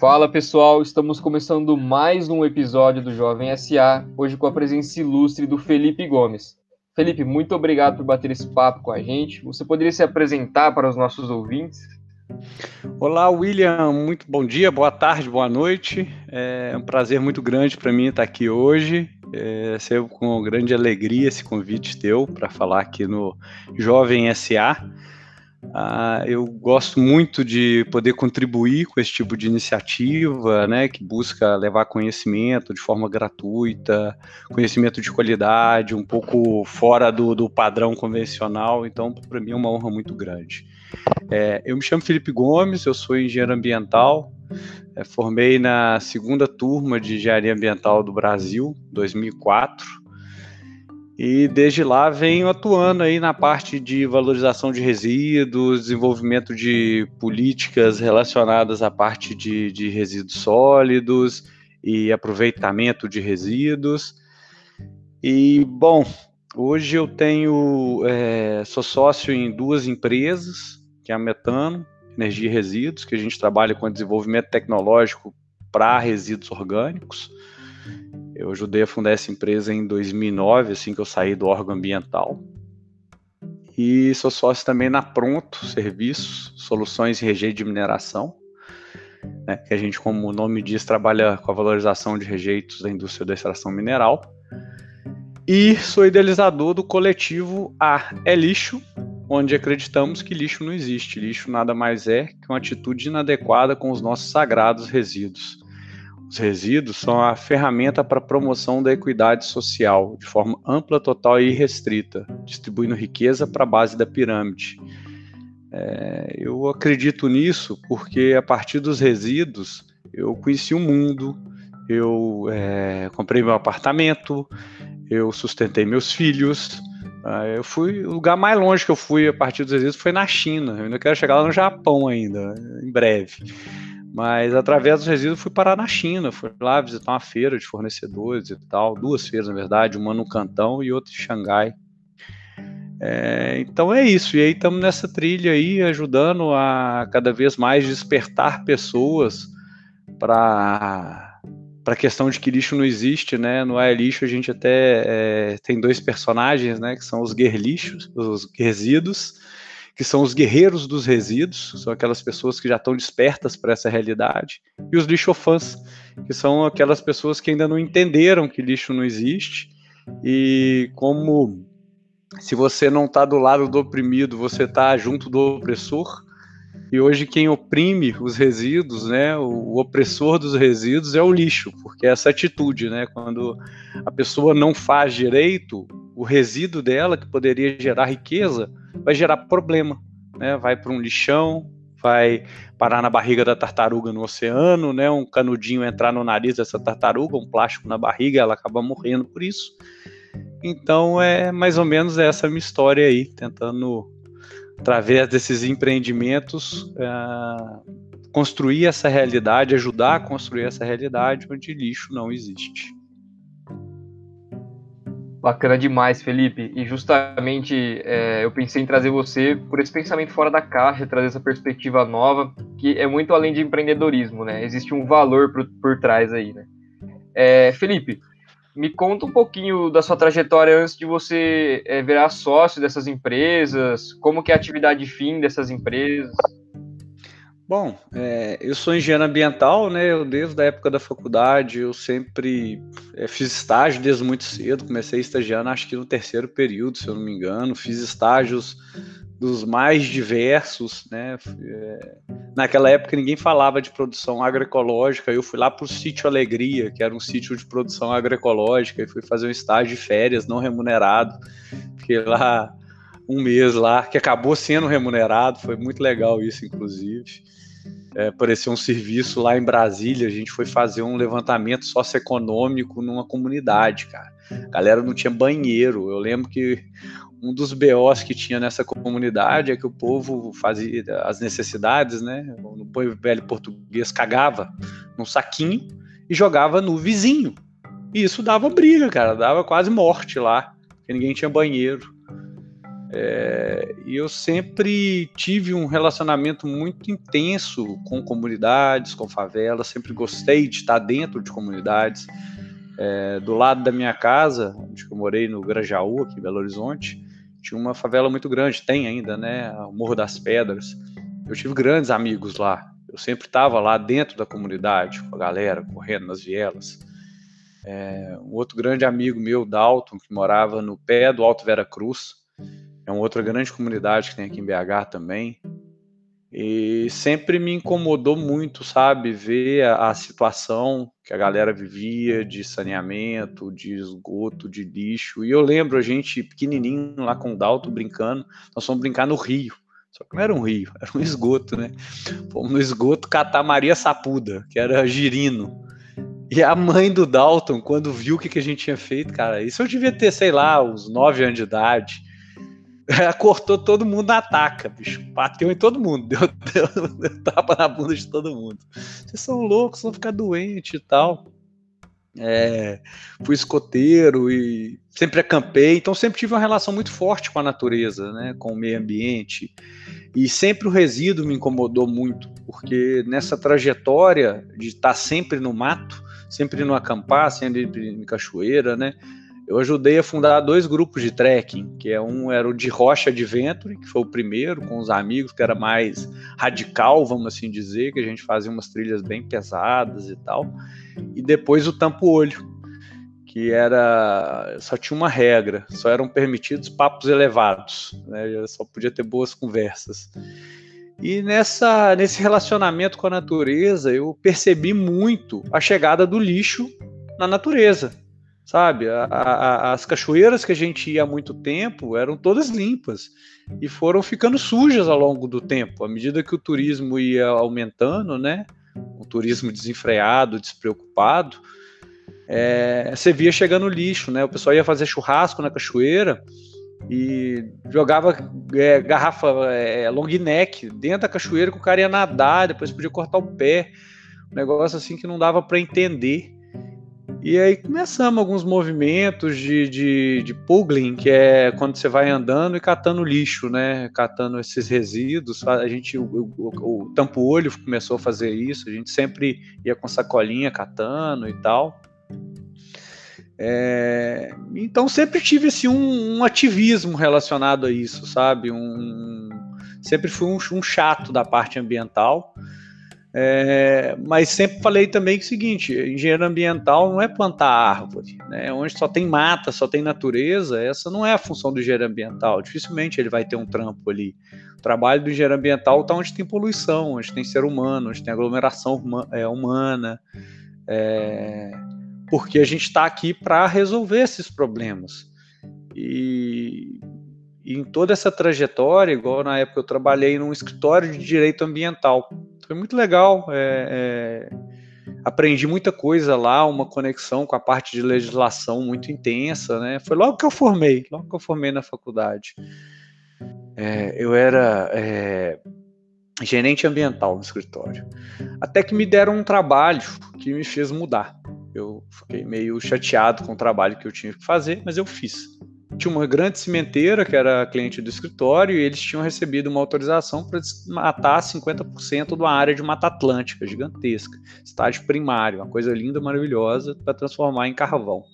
Fala pessoal, estamos começando mais um episódio do Jovem SA, hoje com a presença ilustre do Felipe Gomes. Felipe, muito obrigado por bater esse papo com a gente. Você poderia se apresentar para os nossos ouvintes? Olá, William. Muito bom dia, boa tarde, boa noite. É um prazer muito grande para mim estar aqui hoje. É, recebo com grande alegria esse convite teu para falar aqui no Jovem SA. Ah, eu gosto muito de poder contribuir com esse tipo de iniciativa, né, que busca levar conhecimento de forma gratuita, conhecimento de qualidade, um pouco fora do, do padrão convencional. Então, para mim é uma honra muito grande. É, eu me chamo Felipe Gomes, eu sou engenheiro ambiental, é, formei na segunda turma de engenharia ambiental do Brasil, 2004. E desde lá venho atuando aí na parte de valorização de resíduos, desenvolvimento de políticas relacionadas à parte de, de resíduos sólidos e aproveitamento de resíduos. E, bom, hoje eu tenho, é, sou sócio em duas empresas, que é a Metano, Energia e Resíduos, que a gente trabalha com desenvolvimento tecnológico para resíduos orgânicos. Eu ajudei a fundar essa empresa em 2009, assim que eu saí do órgão ambiental. E sou sócio também na Pronto Serviços, Soluções em Rejeito de Mineração, né, que a gente, como o nome diz, trabalha com a valorização de rejeitos da indústria da extração mineral. E sou idealizador do coletivo A é Lixo, onde acreditamos que lixo não existe. Lixo nada mais é que uma atitude inadequada com os nossos sagrados resíduos. Os resíduos são a ferramenta para a promoção da equidade social, de forma ampla, total e irrestrita, distribuindo riqueza para a base da pirâmide. É, eu acredito nisso porque, a partir dos resíduos, eu conheci o mundo, eu é, comprei meu apartamento, eu sustentei meus filhos. É, eu fui o lugar mais longe que eu fui a partir dos resíduos foi na China. Eu ainda quero chegar lá no Japão ainda, em breve. Mas através dos resíduos fui parar na China, fui lá visitar uma feira de fornecedores e tal, duas feiras na verdade, uma no Cantão e outra em Xangai. É, então é isso, e aí estamos nessa trilha aí, ajudando a cada vez mais despertar pessoas para para a questão de que lixo não existe, né? No é lixo a gente até é, tem dois personagens, né? Que são os guerlixos, os resíduos, que são os guerreiros dos resíduos, são aquelas pessoas que já estão despertas para essa realidade, e os lixofãs, que são aquelas pessoas que ainda não entenderam que lixo não existe, e como se você não está do lado do oprimido, você está junto do opressor, e hoje quem oprime os resíduos, né, o, o, opressor dos resíduos é o lixo, porque é essa atitude, né, quando a pessoa não faz direito, o resíduo dela que poderia gerar riqueza vai gerar problema, né? Vai para um lixão, vai parar na barriga da tartaruga no oceano, né? Um canudinho entrar no nariz dessa tartaruga, um plástico na barriga, ela acaba morrendo por isso. Então é mais ou menos essa minha história aí, tentando através desses empreendimentos é, construir essa realidade, ajudar a construir essa realidade onde lixo não existe. Bacana demais, Felipe. E justamente é, eu pensei em trazer você por esse pensamento fora da caixa, trazer essa perspectiva nova, que é muito além de empreendedorismo, né? Existe um valor por, por trás aí, né? É, Felipe, me conta um pouquinho da sua trajetória antes de você é, virar sócio dessas empresas, como que é a atividade fim dessas empresas. Bom, é, eu sou engenheiro ambiental, né? Eu desde a época da faculdade eu sempre é, fiz estágio desde muito cedo. Comecei estagiando, acho que no terceiro período, se eu não me engano. Fiz estágios dos mais diversos, né? É, naquela época ninguém falava de produção agroecológica. Eu fui lá para o sítio Alegria, que era um sítio de produção agroecológica, e fui fazer um estágio de férias não remunerado. Fiquei lá um mês lá, que acabou sendo remunerado. Foi muito legal isso, inclusive é, apareceu um serviço lá em Brasília, a gente foi fazer um levantamento socioeconômico numa comunidade, cara. A galera não tinha banheiro. Eu lembro que um dos BOs que tinha nessa comunidade é que o povo fazia as necessidades, né? No velho português, cagava num saquinho e jogava no vizinho. E isso dava briga, cara, dava quase morte lá, porque ninguém tinha banheiro. É, eu sempre tive um relacionamento muito intenso com comunidades, com favelas, sempre gostei de estar dentro de comunidades. É, do lado da minha casa, onde eu morei no Grajaú, aqui em Belo Horizonte, tinha uma favela muito grande, tem ainda, né? O Morro das Pedras. Eu tive grandes amigos lá. Eu sempre estava lá dentro da comunidade, com a galera, correndo nas vielas. É, um outro grande amigo meu, Dalton, que morava no pé do Alto Vera Cruz, é uma outra grande comunidade que tem aqui em BH também. E sempre me incomodou muito, sabe, ver a, a, situação que a galera vivia de saneamento, de esgoto, de lixo. E eu lembro a gente pequenininho lá com o Dalton brincando, nós fomos brincar no rio. Só que não era um rio, era um esgoto, né? Fomos no esgoto catar Maria Sapuda, que era girino. E a mãe do Dalton, quando viu o que, que a gente tinha feito, cara, isso eu devia ter, sei lá, uns 9 anos de idade. Cortou todo mundo na ataca, bicho. Bateu em todo mundo. Deu, deu, deu tapa na bunda de todo mundo. Vocês são loucos, vão ficar doentes e tal. É, fui escoteiro e sempre acampei, então sempre tive uma relação muito forte com a natureza, né, com o meio ambiente. E sempre o resíduo me incomodou muito, porque nessa trajetória de estar sempre no mato, sempre no acampar, sempre em cachoeira, né? Eu ajudei a fundar dois grupos de trekking, que é um era o de Rocha Adventure, que foi o primeiro com os amigos, que era mais radical, vamos assim dizer, que a gente fazia umas trilhas bem pesadas e tal. E depois o Tampo Olho, que era só tinha uma regra, só eram permitidos papos elevados, né? Só podia ter boas conversas. E nessa, nesse relacionamento com a natureza, eu percebi muito a chegada do lixo na natureza. Sabe, a, a, as cachoeiras que a gente ia há muito tempo eram todas limpas e foram ficando sujas ao longo do tempo, à medida que o turismo ia aumentando, né? O turismo desenfreado, despreocupado, é, você via chegando lixo, né? O pessoal ia fazer churrasco na cachoeira e jogava é, garrafa é, long neck dentro da cachoeira que o cara ia nadar, depois podia cortar o pé. Um negócio assim que não dava para entender. E aí começamos alguns movimentos de, de, de puggling, que é quando você vai andando e catando lixo, né? Catando esses resíduos. A gente, o, o, o Tampo Olho começou a fazer isso, a gente sempre ia com sacolinha catando e tal. É, então sempre tive assim, um, um, ativismo relacionado a isso, sabe? Um, sempre fui um, um chato da parte ambiental, é, mas sempre falei também que é o seguinte: engenheiro ambiental não é plantar árvore, né? Onde só tem mata, só tem natureza, essa não é a função do engenheiro ambiental. Dificilmente ele vai ter um trampo ali. O trabalho do engenheiro ambiental está onde tem poluição, onde tem ser humano, onde tem aglomeração é, humana. É, porque a gente está aqui para resolver esses problemas. E, e, em toda essa trajetória, igual na época eu trabalhei num escritório de direito ambiental, foi muito legal. É, é, aprendi muita coisa lá, uma conexão com a parte de legislação muito intensa, né? Foi logo que eu formei, logo que eu formei na faculdade. É, eu era é, gerente ambiental no escritório. Até que me deram um trabalho que me fez mudar. Eu fiquei meio chateado com o trabalho que eu tinha que fazer, mas eu fiz. Tinha uma grande cimenteira que era cliente do escritório e eles tinham recebido uma autorização para matar 50% de uma área de Mata Atlântica gigantesca, estágio primário, uma coisa linda, maravilhosa, para transformar em carvão.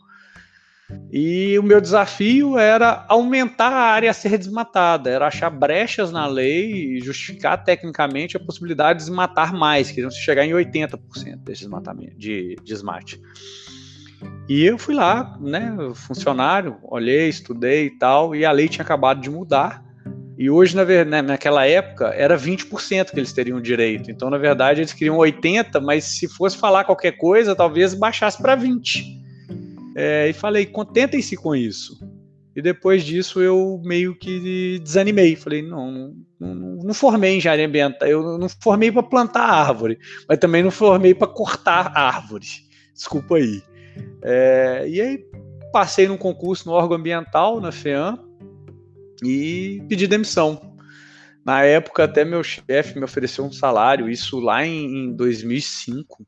E o meu desafio era aumentar a área a ser desmatada, era achar brechas na lei e justificar tecnicamente a possibilidade de desmatar mais, queriam chegar em 80% desse desmatamento, de desmate. E eu fui lá, né, funcionário, olhei, estudei e tal, e a lei tinha acabado de mudar. E hoje, na, né, naquela época, era 20% que eles teriam direito. Então, na verdade, eles queriam 80%, mas se fosse falar qualquer coisa, talvez baixasse para 20%. É, e falei, contentem-se com isso. E depois disso eu meio que desanimei. Falei, não, não, não formei engenharia ambiental. Eu não formei para plantar árvore, mas também não formei para cortar árvore. Desculpa aí. É, e aí passei num concurso no órgão ambiental, na FEAM, e pedi demissão. Na época, até meu chefe me ofereceu um salário, isso lá em, em 2005.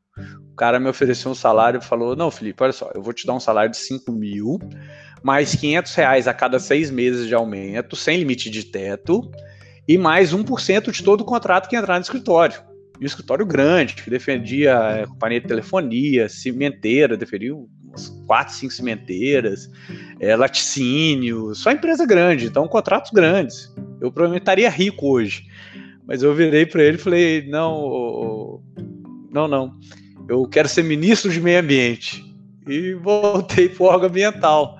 O cara me ofereceu um salário e falou: Não, Felipe, olha só, eu vou te dar um salário de 5 mil, mais 500 reais a cada seis meses de aumento, sem limite de teto, e mais 1% de todo o contrato que entrar no escritório. Um escritório grande, que defendia é, companhia de telefonia, cimenteira, defendia umas quatro, cinco cimenteiras, é, laticínio, só empresa grande, então contratos grandes. Eu provavelmente estaria rico hoje. Mas eu virei para ele e falei: não, não, não. Eu quero ser ministro de meio ambiente. E voltei para o órgão ambiental.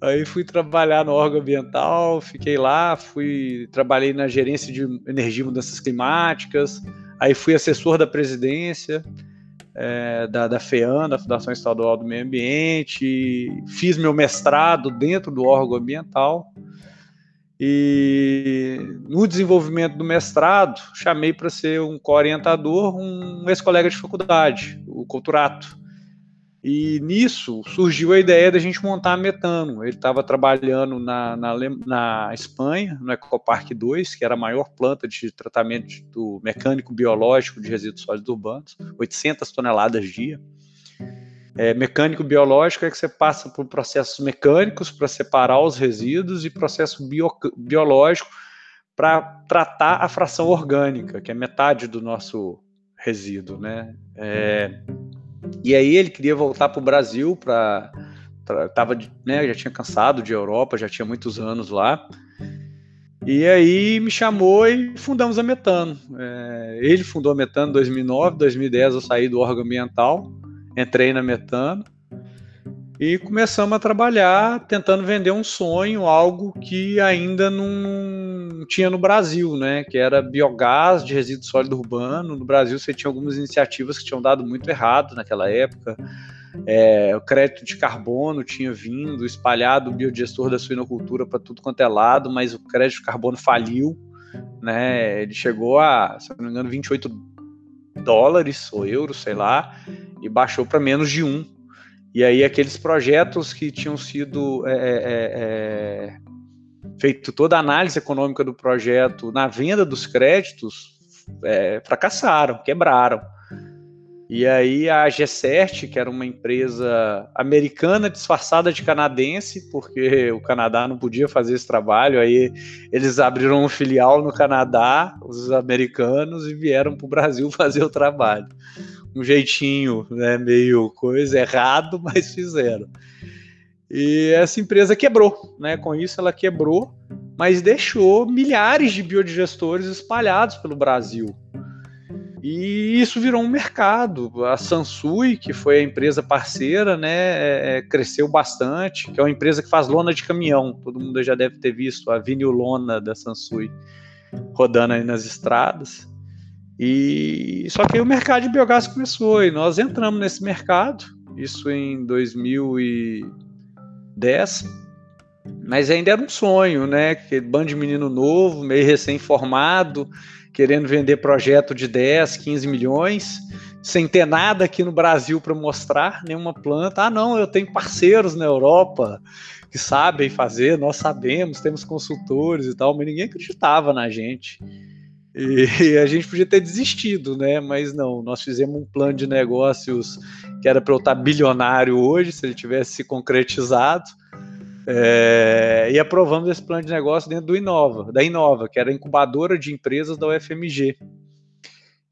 Aí fui trabalhar no órgão ambiental, fiquei lá, fui trabalhei na gerência de energia e mudanças climáticas, aí fui assessor da presidência é, da, da FEAN, da Fundação Estadual do Meio Ambiente, fiz meu mestrado dentro do órgão ambiental. E no desenvolvimento do mestrado, chamei para ser um co-orientador um ex-colega de faculdade, o Couturato. E nisso surgiu a ideia da gente montar a Metano. Ele estava trabalhando na, na, na, Espanha, no Ecopark 2, que era a maior planta de tratamento do mecânico biológico de resíduos sólidos urbanos, 800 toneladas dia. É, mecânico biológico é que você passa por processos mecânicos para separar os resíduos e processo bio, biológico para tratar a fração orgânica, que é metade do nosso resíduo, né? É, e aí ele queria voltar para o Brasil para tava né, já tinha cansado de Europa, já tinha muitos anos lá. E aí me chamou e fundamos a Metano. É, ele fundou a Metano em 2009, 2010 eu saí do órgão ambiental, entrei na Metano e começamos a trabalhar tentando vender um sonho, algo que ainda não tinha no Brasil, né? Que era biogás de resíduo sólido urbano. No Brasil você tinha algumas iniciativas que tinham dado muito errado naquela época. É, o crédito de carbono tinha vindo, espalhado o biodigestor da suinocultura para tudo quanto é lado, mas o crédito de carbono faliu, né? Ele chegou a, se não me engano, 28 dólares ou euros, sei lá, e baixou para menos de um e aí aqueles projetos que tinham sido é, é, é, feito toda a análise econômica do projeto na venda dos créditos é, fracassaram, quebraram. E aí a G7, que era uma empresa americana disfarçada de canadense, porque o Canadá não podia fazer esse trabalho, aí eles abriram um filial no Canadá, os americanos, e vieram para o Brasil fazer o trabalho um jeitinho, né, meio coisa errado, mas fizeram. E essa empresa quebrou, né? Com isso ela quebrou, mas deixou milhares de biodigestores espalhados pelo Brasil. E isso virou um mercado. A Sansui, que foi a empresa parceira, né, é, é cresceu bastante, que é uma empresa que faz lona de caminhão. Todo mundo já deve ter visto a vinil lona da Sansui rodando aí nas estradas. E só que o mercado de biogás começou e nós entramos nesse mercado, isso em 2010, mas ainda era um sonho, né? Que bando de menino novo, meio recém-formado, querendo vender projeto de 10, 15 milhões, sem ter nada aqui no Brasil para mostrar, nenhuma planta. Ah, não, eu tenho parceiros na Europa que sabem fazer, nós sabemos, temos consultores e tal, mas ninguém acreditava na gente. E a gente podia ter desistido, né? Mas não, nós fizemos um plano de negócios que era para eu estar bilionário hoje, se ele tivesse se concretizado. É, e aprovamos esse plano de negócio dentro do Inova, da Inova, que era a incubadora de empresas da UFMG.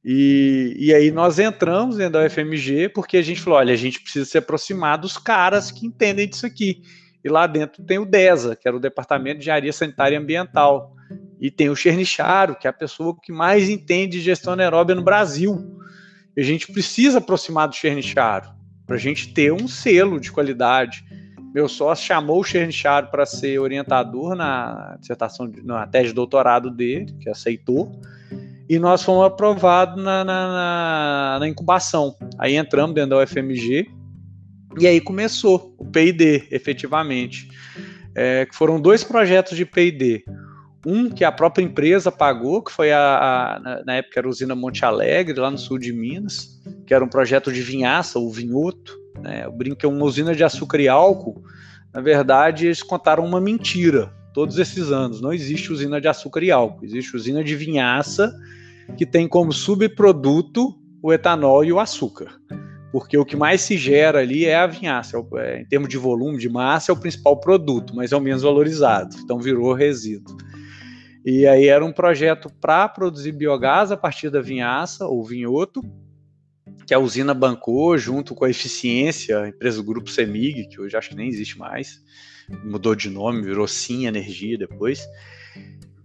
E, e aí nós entramos dentro da UFMG porque a gente falou: olha, a gente precisa se aproximar dos caras que entendem disso aqui. E lá dentro tem o DESA, que era o Departamento de Engenharia Sanitária e Ambiental e tem o Chernicharo, que é a pessoa que mais entende de gestão anaeróbia no Brasil. E a gente precisa aproximar do Chernicharo para a gente ter um selo de qualidade. Meu sócio chamou o Chernicharo para ser orientador na dissertação, na tese de doutorado dele, que aceitou, e nós fomos aprovados na, na, na, incubação. Aí entramos dentro da UFMG, e aí começou o PID, efetivamente. É, foram dois projetos de PID. Um que a própria empresa pagou, que foi a, a, na época era a usina Monte Alegre, lá no sul de Minas, que era um projeto de vinhaça, o vinhoto. Né? Eu brinco que é uma usina de açúcar e álcool. Na verdade, eles contaram uma mentira todos esses anos. Não existe usina de açúcar e álcool, existe usina de vinhaça que tem como subproduto o etanol e o açúcar. porque o que mais se gera ali é a vinhaça, é, em termos de volume, de massa, é o principal produto, mas é o menos valorizado, então virou resíduo. E aí era um projeto para produzir biogás a partir da vinhaça ou vinhoto, que a usina bancou junto com a Eficiência, a empresa do grupo Semig, que hoje acho que nem existe mais, mudou de nome, virou Sim Energia depois.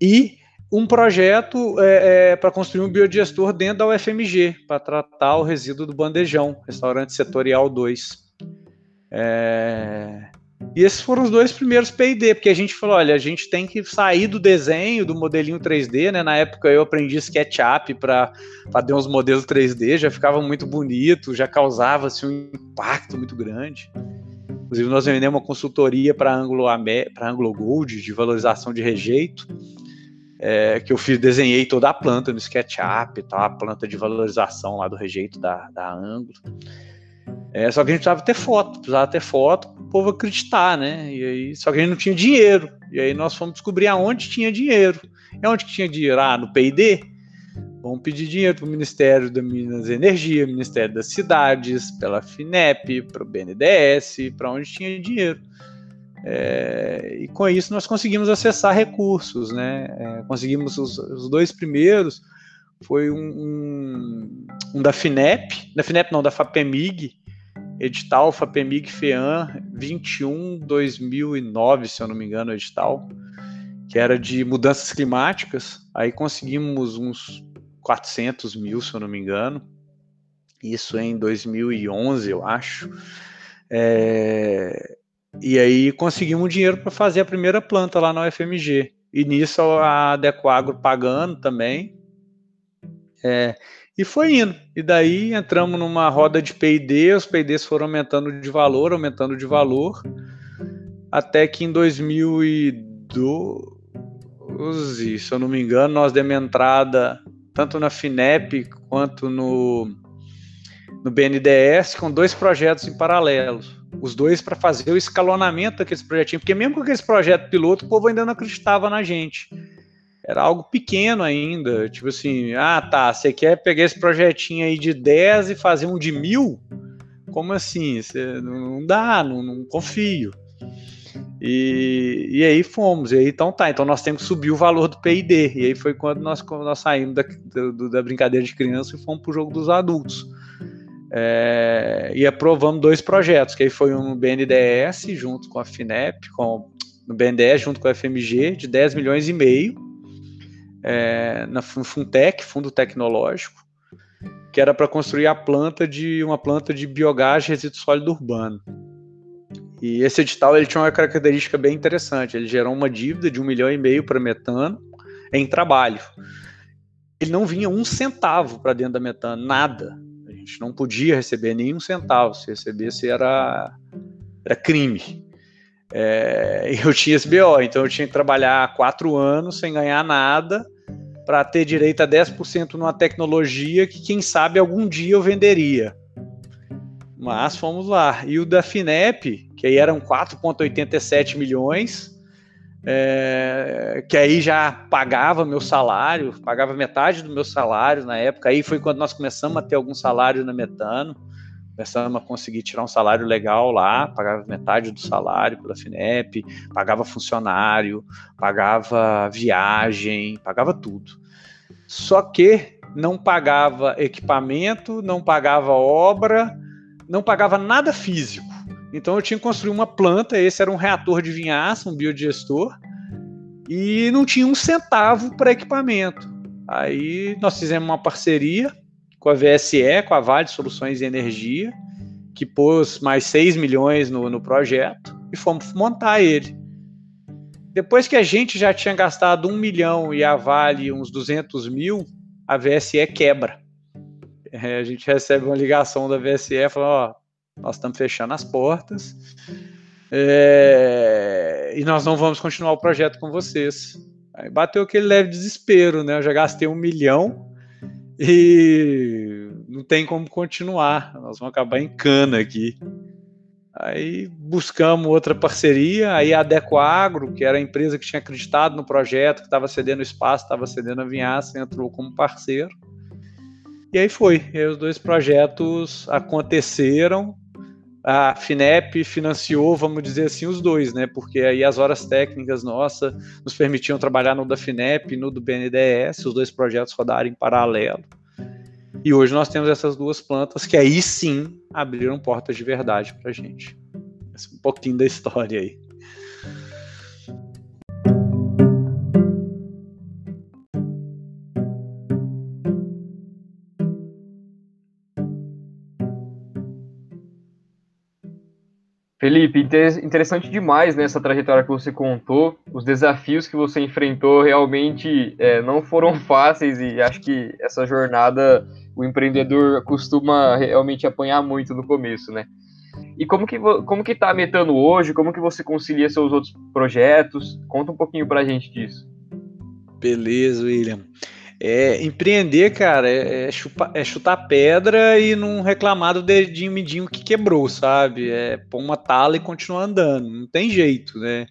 E um projeto é, é, para construir um biodigestor dentro da UFMG, para tratar o resíduo do bandejão, restaurante setorial 2. É... E esses foram os dois primeiros P&D, porque a gente falou, olha, a gente tem que sair do desenho, do modelinho 3D, né? Na época eu aprendi SketchUp para fazer uns modelos 3D, já ficava muito bonito, já causava assim, um impacto muito grande. Inclusive nós vendemos uma consultoria para Anglo, Anglo Gold de valorização de rejeito é, que eu fiz, desenhei toda a planta no SketchUp, tá, a planta de valorização lá do rejeito da, da ângulo. É, só que a gente precisava ter foto, precisava ter foto para o povo acreditar, né? E aí, só que a gente não tinha dinheiro. E aí nós fomos descobrir aonde tinha dinheiro. E onde que tinha dinheiro? Ah, no PID? Vamos pedir dinheiro para o Ministério da Minas e Energia, Ministério das Cidades, pela FINEP, para o BNDES, para onde tinha dinheiro. É, e com isso nós conseguimos acessar recursos, né? É, conseguimos os, os, dois primeiros, foi um, um, um, da FINEP, da FINEP não, da FAPEMIG, edital FAPEMIG FEAM 21 2009, se eu não me engano, edital, que era de mudanças climáticas. Aí conseguimos uns 400 mil, se eu não me engano, isso em 2011, eu acho. É, e aí conseguimos dinheiro para fazer a primeira planta lá na UFMG. E nisso a Decoagro pagando também. É, e foi indo. E daí entramos numa roda de P&D, os P&Ds foram aumentando de valor, aumentando de valor, até que em 2012, se eu não me engano, nós demos entrada tanto na FINEP quanto no, no BNDES com dois projetos em paralelo os dois para fazer o escalonamento daqueles projetinhos, porque mesmo com aquele projeto piloto, o povo ainda não acreditava na gente. Era algo pequeno ainda, tipo assim, ah tá, você quer pegar esse projetinho aí de 10 e fazer um de mil? Como assim? Você, não dá, não, não confio. E, e aí fomos, e aí então tá, então nós temos que subir o valor do PID. E aí foi quando nós, nós saímos da, da, da brincadeira de criança e fomos para o jogo dos adultos. É, e aprovamos dois projetos, que aí foi um BNDES junto com a FINEP, com, no BNDES junto com a FMG, de 10 milhões e meio, é, na Funtec, Fundo Tecnológico, que era para construir a planta de uma planta de biogás de resíduo sólido urbano. E esse edital ele tinha uma característica bem interessante. Ele gerou uma dívida de um milhão e meio para metano em trabalho. Ele não vinha um centavo para dentro da metano, nada gente não podia receber nenhum centavo. Se recebesse era, era crime. É, eu tinha esse BO, então eu tinha que trabalhar quatro anos sem ganhar nada para ter direito a 10% numa tecnologia que, quem sabe, algum dia eu venderia. Mas fomos lá. E o da FINEP, que aí eram 4,87 milhões, é, que aí já pagava meu salário, pagava metade do meu salário na época. Aí foi quando nós começamos a ter algum salário na Metano, começamos a conseguir tirar um salário legal lá, pagava metade do salário pela FINEP, pagava funcionário, pagava viagem, pagava tudo. Só que não pagava equipamento, não pagava obra, não pagava nada físico. Então eu tinha que construir uma planta, esse era um reator de vinhaça, um biodigestor, e não tinha um centavo para equipamento. Aí nós fizemos uma parceria com a VSE, com a Vale Soluções e Energia, que pôs mais 6 milhões no, no projeto e fomos montar ele. Depois que a gente já tinha gastado um milhão e a Vale uns 200 mil, a VSE quebra. É, a gente recebe uma ligação da VSE falando, ó, nós estamos fechando as portas é, e nós não vamos continuar o projeto com vocês. Aí bateu aquele leve desespero, né? Eu já gastei um milhão e não tem como continuar. Nós vamos acabar em cana aqui. Aí buscamos outra parceria, aí a Deco Agro, que era a empresa que tinha acreditado no projeto, que estava cedendo espaço, estava cedendo a vinhaça, entrou como parceiro. E aí foi, e aí os dois projetos aconteceram, a FINEP financiou, vamos dizer assim, os dois, né? Porque aí as horas técnicas nossas nos permitiam trabalhar no da FINEP e no do BNDES, os dois projetos rodarem em paralelo. E hoje nós temos essas duas plantas que aí sim abriram portas de verdade para a gente. Esse é um pouquinho da história aí. Felipe, interessante demais nessa trajetória que você contou. Os desafios que você enfrentou realmente é, não foram fáceis e acho que essa jornada o empreendedor costuma realmente apanhar muito no começo, né? E como que, como que tá a Metano hoje? Como que você concilia seus outros projetos? Conta um pouquinho pra gente disso. Beleza, William. É, empreender, cara, é, é, chupa, é, chutar pedra e não reclamar do dedinho midinho que quebrou, sabe? É pôr uma tala e continuar andando, não tem jeito, né?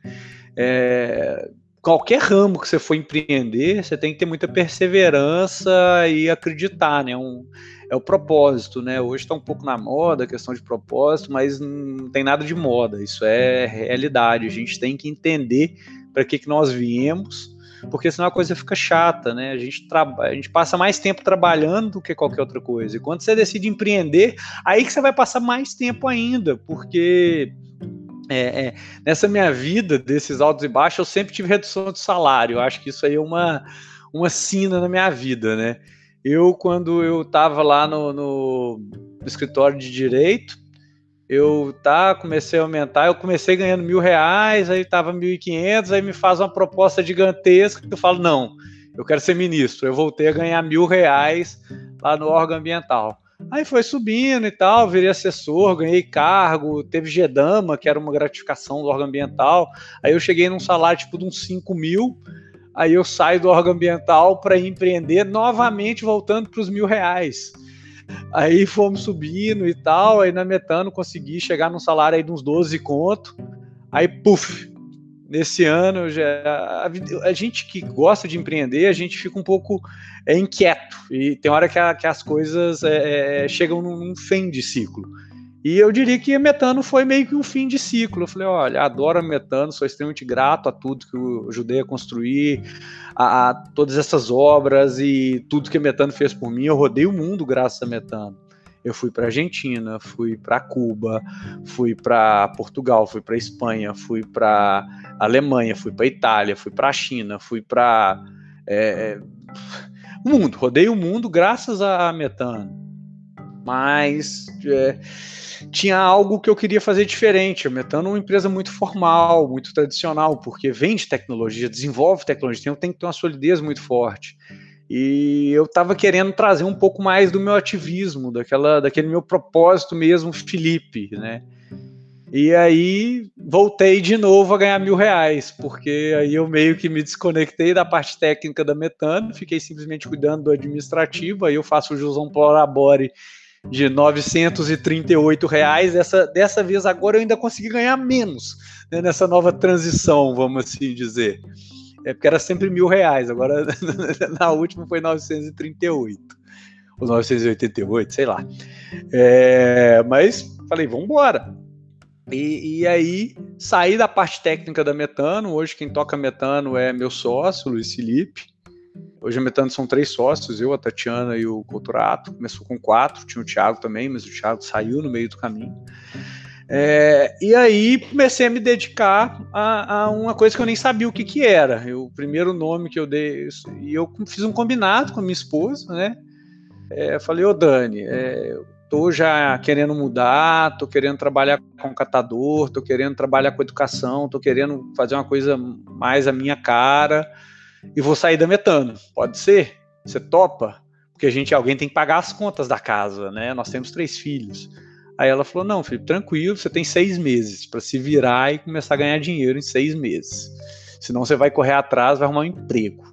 É, qualquer ramo que você for empreender, você tem que ter muita perseverança e acreditar, né? Um, é o propósito, né? Hoje está um pouco na moda a questão de propósito, mas não tem nada de moda, isso é realidade. A gente tem que entender para que, que nós viemos porque senão a coisa fica chata, né? A gente, a gente passa mais tempo trabalhando do que qualquer outra coisa. E quando você decide empreender, aí que você vai passar mais tempo ainda, porque é, é, nessa minha vida, desses altos e baixos, eu sempre tive redução de salário. Eu acho que isso aí é uma, uma sina na minha vida, né? Eu, quando eu estava lá no, no escritório de direito, eu tá, comecei a aumentar, eu comecei ganhando mil reais, aí tava mil e quinhentos, aí me faz uma proposta gigantesca, eu falo, não, eu quero ser ministro. Eu voltei a ganhar mil reais lá no órgão ambiental. Aí foi subindo e tal, virei assessor, ganhei cargo, teve GEDAMA, que era uma gratificação do órgão ambiental. Aí eu cheguei num salário tipo de uns 5 mil, aí eu saio do órgão ambiental para empreender novamente, voltando para os mil reais. Aí fomos subindo e tal, aí na metano consegui chegar num salário aí de uns 12 conto. Aí, puf, nesse ano já a, a, gente que gosta de empreender, a gente fica um pouco é, inquieto e tem hora que, a, que as coisas é, é, chegam num, num fim de ciclo. E eu diria que metano foi meio que um fim de ciclo. Eu falei, olha, adoro metano, sou extremamente grato a tudo que eu ajudei a construir, a, a, todas essas obras e tudo que metano fez por mim. Eu rodei o mundo graças a metano. Eu fui para Argentina, fui para Cuba, fui para Portugal, fui para Espanha, fui para Alemanha, fui para Itália, fui para China, fui para é, é, o mundo. Rodei o mundo graças a metano. Mas é, tinha algo que eu queria fazer diferente. A Metano é uma empresa muito formal, muito tradicional, porque vende tecnologia, desenvolve tecnologia, então tem que ter uma solidez muito forte. E eu estava querendo trazer um pouco mais do meu ativismo, daquela, daquele meu propósito mesmo, Felipe, né? E aí voltei de novo a ganhar mil reais, porque aí eu meio que me desconectei da parte técnica da Metano, fiquei simplesmente cuidando do administrativo, aí eu faço o Jusão Plorabore de 938 reais. Dessa, dessa vez agora eu ainda consegui ganhar menos né, nessa nova transição, vamos assim dizer. É porque era sempre mil reais, agora na última foi 938 ou 988, sei lá. É, mas falei, vamos embora. E, e, aí saí da parte técnica da Metano. Hoje quem toca Metano é meu sócio, Luiz Felipe. Hoje a Metano são três sócios, eu, a Tatiana e o Couturato. Começou com quatro, tinha o Thiago também, mas o Thiago saiu no meio do caminho. É, e aí comecei a me dedicar a, a, uma coisa que eu nem sabia o que, que era. Eu, o primeiro nome que eu dei, e eu fiz um combinado com a minha esposa, né? É, falei, ô Dani, é, tô já querendo mudar, tô querendo trabalhar com catador, tô querendo trabalhar com educação, tô querendo fazer uma coisa mais a minha cara e vou sair da metano. Pode ser? Você topa? Porque a gente, alguém tem que pagar as contas da casa, né? Nós temos três filhos. Aí ela falou: Não, Felipe, tranquilo, você tem seis meses para se virar e começar a ganhar dinheiro em seis meses. Senão você vai correr atrás, vai arrumar um emprego.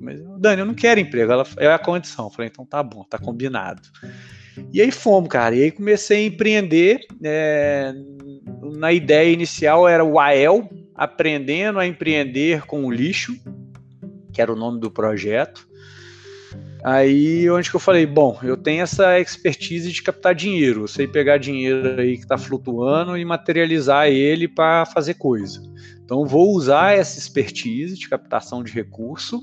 Mas, Dani, eu não quero emprego. Ela é a condição. Eu falei: Então tá bom, tá combinado. E aí fomos, cara. E aí comecei a empreender. É, na ideia inicial era o AEL, aprendendo a empreender com o lixo que era o nome do projeto. Aí onde que eu falei, bom, eu tenho essa expertise de captar dinheiro, eu sei pegar dinheiro aí que está flutuando e materializar ele para fazer coisa. Então vou usar essa expertise de captação de recurso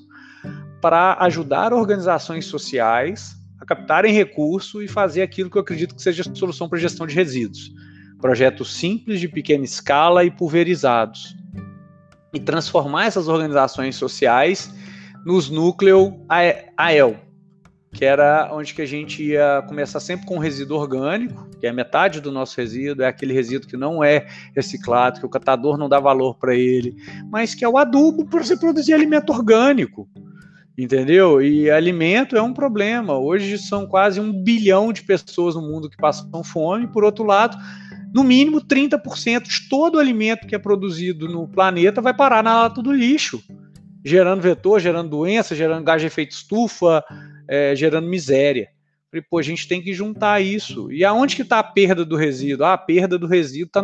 para ajudar organizações sociais a captarem recurso e fazer aquilo que eu acredito que seja a solução para gestão de resíduos. Projetos simples, de pequena escala e pulverizados. E transformar essas organizações sociais nos núcleos AEL, que era onde que a gente ia começar sempre com resíduo orgânico, que é metade do nosso resíduo, é aquele resíduo que não é reciclado, que o catador não dá valor para ele, mas que é o adubo para você produzir alimento orgânico. Entendeu? E alimento é um problema. Hoje são quase um bilhão de pessoas no mundo que passam fome. Por outro lado, no mínimo 30% de todo o alimento que é produzido no planeta vai parar na lata do lixo, gerando vetor, gerando doença, gerando gás de efeito estufa, é, gerando miséria. Falei, pô, a gente tem que juntar isso. E aonde que está a perda do resíduo? Ah, a perda do resíduo está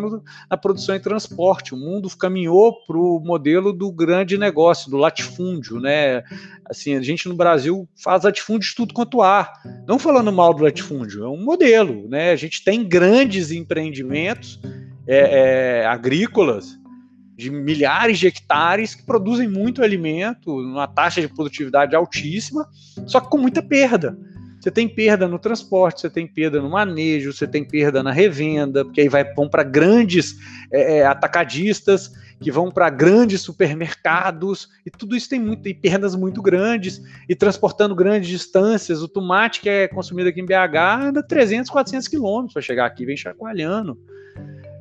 na produção e transporte. O mundo caminhou para o modelo do grande negócio, do latifúndio, né? Assim, a gente no Brasil faz latifúndio de tudo quanto há. Não falando mal do latifúndio, é um modelo, né? A gente tem grandes empreendimentos é, é, agrícolas de milhares de hectares que produzem muito alimento, numa taxa de produtividade altíssima, só que com muita perda. Você tem perda no transporte, você tem perda no manejo, você tem perda na revenda, porque aí vai, vão para grandes é, é, atacadistas, que vão para grandes supermercados, e tudo isso tem, muito, perdas muito grandes, e transportando grandes distâncias. O tomate que é consumido aqui em BH anda 300, 400 quilômetros para chegar aqui, vem chacoalhando.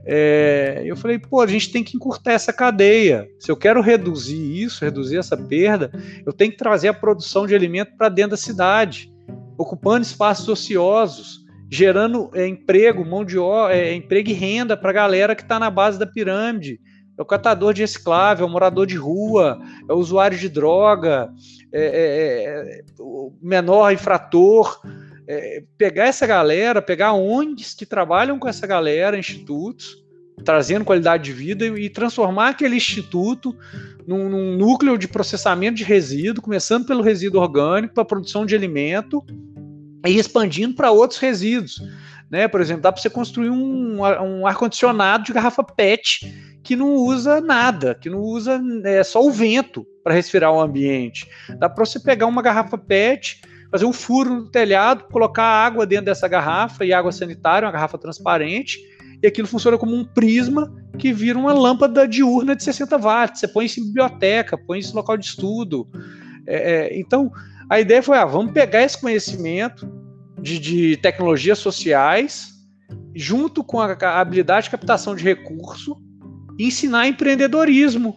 É, eu falei, pô, a gente tem que encurtar essa cadeia. Se eu quero reduzir isso, reduzir essa perda, eu tenho que trazer a produção de alimento para dentro da cidade ocupando espaços ociosos, gerando é, emprego, mão de é, emprego e renda para a galera que está na base da pirâmide. É o catador de escravo, é o morador de rua, é o usuário de droga, é, é, é o menor infrator. É, pegar essa galera, pegar ONGs que trabalham com essa galera, institutos, trazendo qualidade de vida e transformar aquele instituto num, num núcleo de processamento de resíduo, começando pelo resíduo orgânico para produção de alimento e expandindo para outros resíduos. Né? Por exemplo, dá para você construir um, um ar-condicionado de garrafa PET que não usa nada, que não usa é, só o vento para respirar o ambiente. Dá para você pegar uma garrafa PET, fazer um furo no telhado, colocar água dentro dessa garrafa e água sanitária, uma garrafa transparente, e aquilo funciona como um prisma que vira uma lâmpada diurna de 60 watts. Você põe isso em biblioteca, põe isso em local de estudo. É, é, então, a ideia foi: ah, vamos pegar esse conhecimento de, de tecnologias sociais, junto com a, a habilidade de captação de recurso, e ensinar empreendedorismo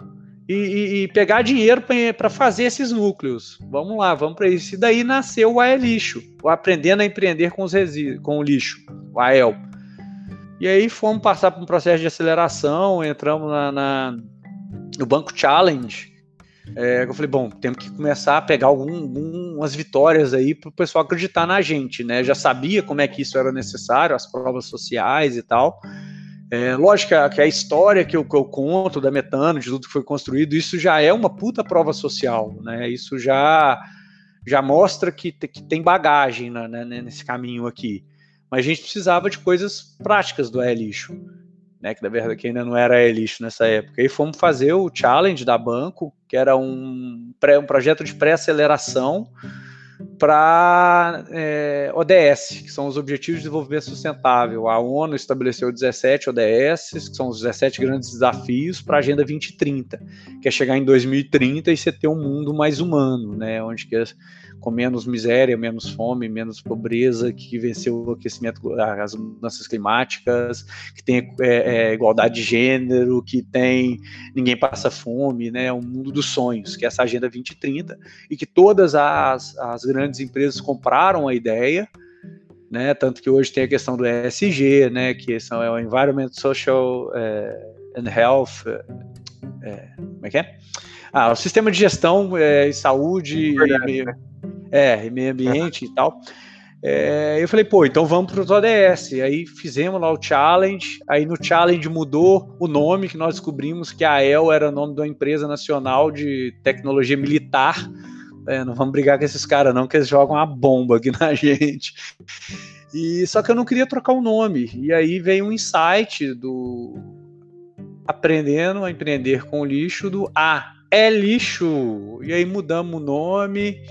e, e, pegar dinheiro para fazer esses núcleos. Vamos lá, vamos para isso. E daí nasceu o AEL Lixo, o Aprendendo a Empreender com, os resíduos, com o Lixo, o AEL. E aí fomos passar por um processo de aceleração, entramos na, na no Banco Challenge. É, eu falei, bom, temos que começar a pegar algum, algumas vitórias aí para o pessoal acreditar na gente, né? Já sabia como é que isso era necessário, as provas sociais e tal. É, lógico que a, história que eu, que eu, conto da Metano, de tudo que foi construído, isso já é uma puta prova social, né? Isso já já mostra que, que tem bagagem né, nesse caminho aqui mas a gente precisava de coisas práticas do E-lixo, né, que na verdade que ainda não era E-lixo nessa época. E fomos fazer o challenge da Banco, que era um, pré, um projeto de pré-aceleração para é, ODS, que são os Objetivos de Desenvolvimento Sustentável. A ONU estabeleceu 17 ODS, que são os 17 grandes desafios para a Agenda 2030, que é chegar em 2030 e você ter um mundo mais humano, né, onde que as, com menos miséria, menos fome, menos pobreza, que venceu o aquecimento, as mudanças climáticas, que tem é, é, igualdade de gênero, que tem ninguém passa fome, né? Um mundo dos sonhos, que é essa agenda 2030 e que todas as, as grandes empresas compraram a ideia. Né, tanto que hoje tem a questão do ESG, né, que são é o Environment, Social é, and Health, é, como é que é? Ah, o sistema de gestão é, e saúde Verdade, e, né? É, e meio ambiente e tal. É, eu falei, pô, então vamos para o ODS. Aí fizemos lá o challenge. Aí no challenge mudou o nome, que nós descobrimos que a AEL era o nome de uma empresa nacional de tecnologia militar. é, não vamos brigar com esses caras não, que eles jogam uma bomba aqui na gente. E só que eu não queria trocar o nome. E aí veio um insight do aprendendo a empreender com lixo do A é lixo. E aí mudamos o nome.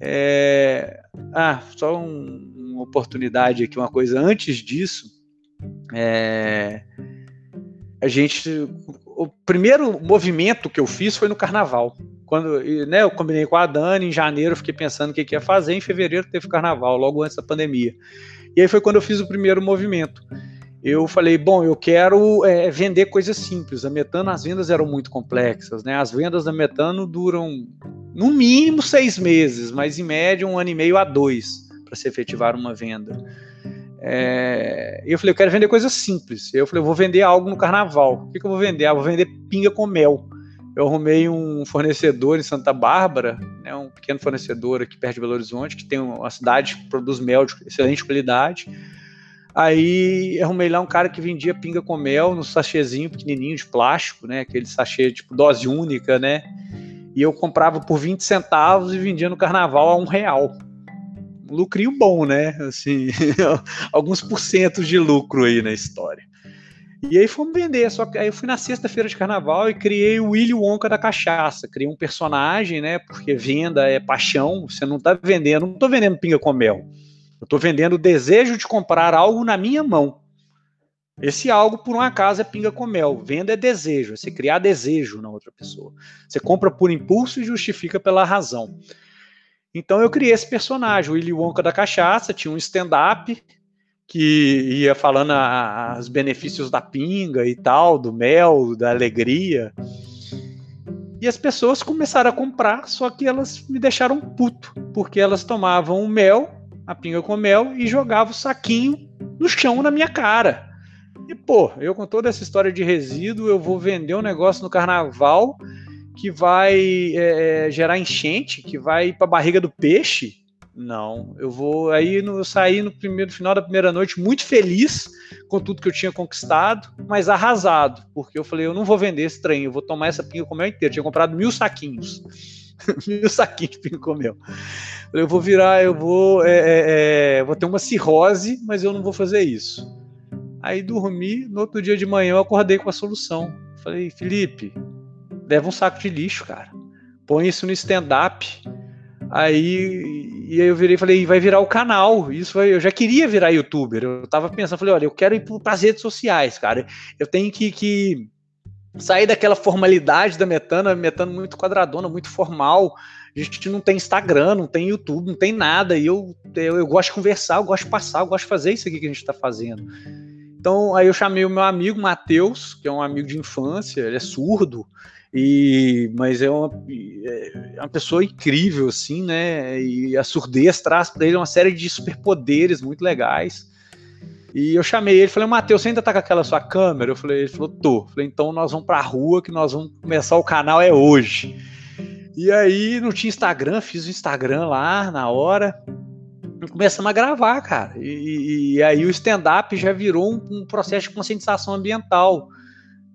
É... Ah, só um, uma oportunidade aqui, uma coisa antes disso. É... A gente, o primeiro movimento que eu fiz foi no Carnaval. Quando né, eu combinei com a Dani, em janeiro eu fiquei pensando o que, que ia fazer, em fevereiro teve Carnaval, logo antes da pandemia. E aí foi quando eu fiz o primeiro movimento eu falei, bom, eu quero é, vender coisas simples. A Metano, as vendas eram muito complexas, né? As vendas da Metano duram no mínimo seis meses, mas em média um ano e meio a dois para se efetivar uma venda. É, eu falei, eu quero vender coisas simples. Eu falei, eu vou vender algo no carnaval. O que, que eu vou vender? Ah, vou vender pinga com mel. Eu arrumei um fornecedor em Santa Bárbara, né, um pequeno fornecedor aqui perto de Belo Horizonte, que tem uma cidade que produz mel de excelente qualidade Aí arrumei lá um cara que vendia pinga com mel no sachêzinho pequenininho de plástico, né? Aquele sachê tipo dose única, né? E eu comprava por 20 centavos e vendia no carnaval a um real. Lucrinho bom, né? Assim, alguns porcentos de lucro aí na história. E aí fomos vender, só que aí eu fui na sexta-feira de carnaval e criei o Willy Wonka da cachaça. Criei um personagem, né? Porque venda é paixão, você não tá vendendo, não tô vendendo pinga com mel eu estou vendendo o desejo de comprar algo na minha mão. Esse algo, por um acaso, é pinga com mel. Venda é desejo, é você criar desejo na outra pessoa. Você compra por impulso e justifica pela razão. Então eu criei esse personagem, o Willy Wonka da cachaça, tinha um stand-up que ia falando os benefícios da pinga e tal, do mel, da alegria. E as pessoas começaram a comprar, só que elas me deixaram puto, porque elas tomavam o mel a pinga com mel e jogava o saquinho no chão na minha cara. E, pô, eu com toda essa história de resíduo, eu vou vender um negócio no carnaval que vai é, é gerar enchente, que vai para a barriga do peixe. Não, eu vou aí no, eu saí no primeiro final da primeira noite muito feliz com tudo que eu tinha conquistado, mas arrasado, porque eu falei, eu não vou vender esse trem, eu vou tomar essa pinga com mel inteira. Eu tinha comprado mil saquinhos. mil saquinhos de pinga com mel. Eu vou virar, eu vou, é, é, é, vou ter uma cirrose, mas eu não vou fazer isso. Aí dormi, no outro dia de manhã eu acordei com a solução. Falei, Felipe, leva um saco de lixo, cara. Põe isso no stand-up. Aí, e aí eu virei e falei, vai virar o canal. Isso vai, eu já queria virar youtuber. Eu tava pensando, falei, olha, eu quero ir para as redes sociais, cara. Eu tenho que, que sair daquela formalidade da Metana, Metana muito quadradona, muito formal. A gente não tem Instagram, não tem YouTube, não tem nada. E eu, eu, eu gosto de conversar, eu gosto de passar, eu gosto de fazer isso aqui que a gente está fazendo. Então, aí eu chamei o meu amigo Matheus, que é um amigo de infância, ele é surdo, e mas é uma, é uma pessoa incrível, assim, né? E a surdez traz para ele uma série de superpoderes muito legais. E eu chamei ele, falei, Matheus, você ainda tá com aquela sua câmera? Eu falei, ele falou, tô. Eu falei, então nós vamos pra rua que nós vamos começar o canal é hoje. E aí não tinha Instagram, fiz o Instagram lá na hora. E começamos a gravar, cara. E, e aí o stand-up já virou um, um, processo de conscientização ambiental,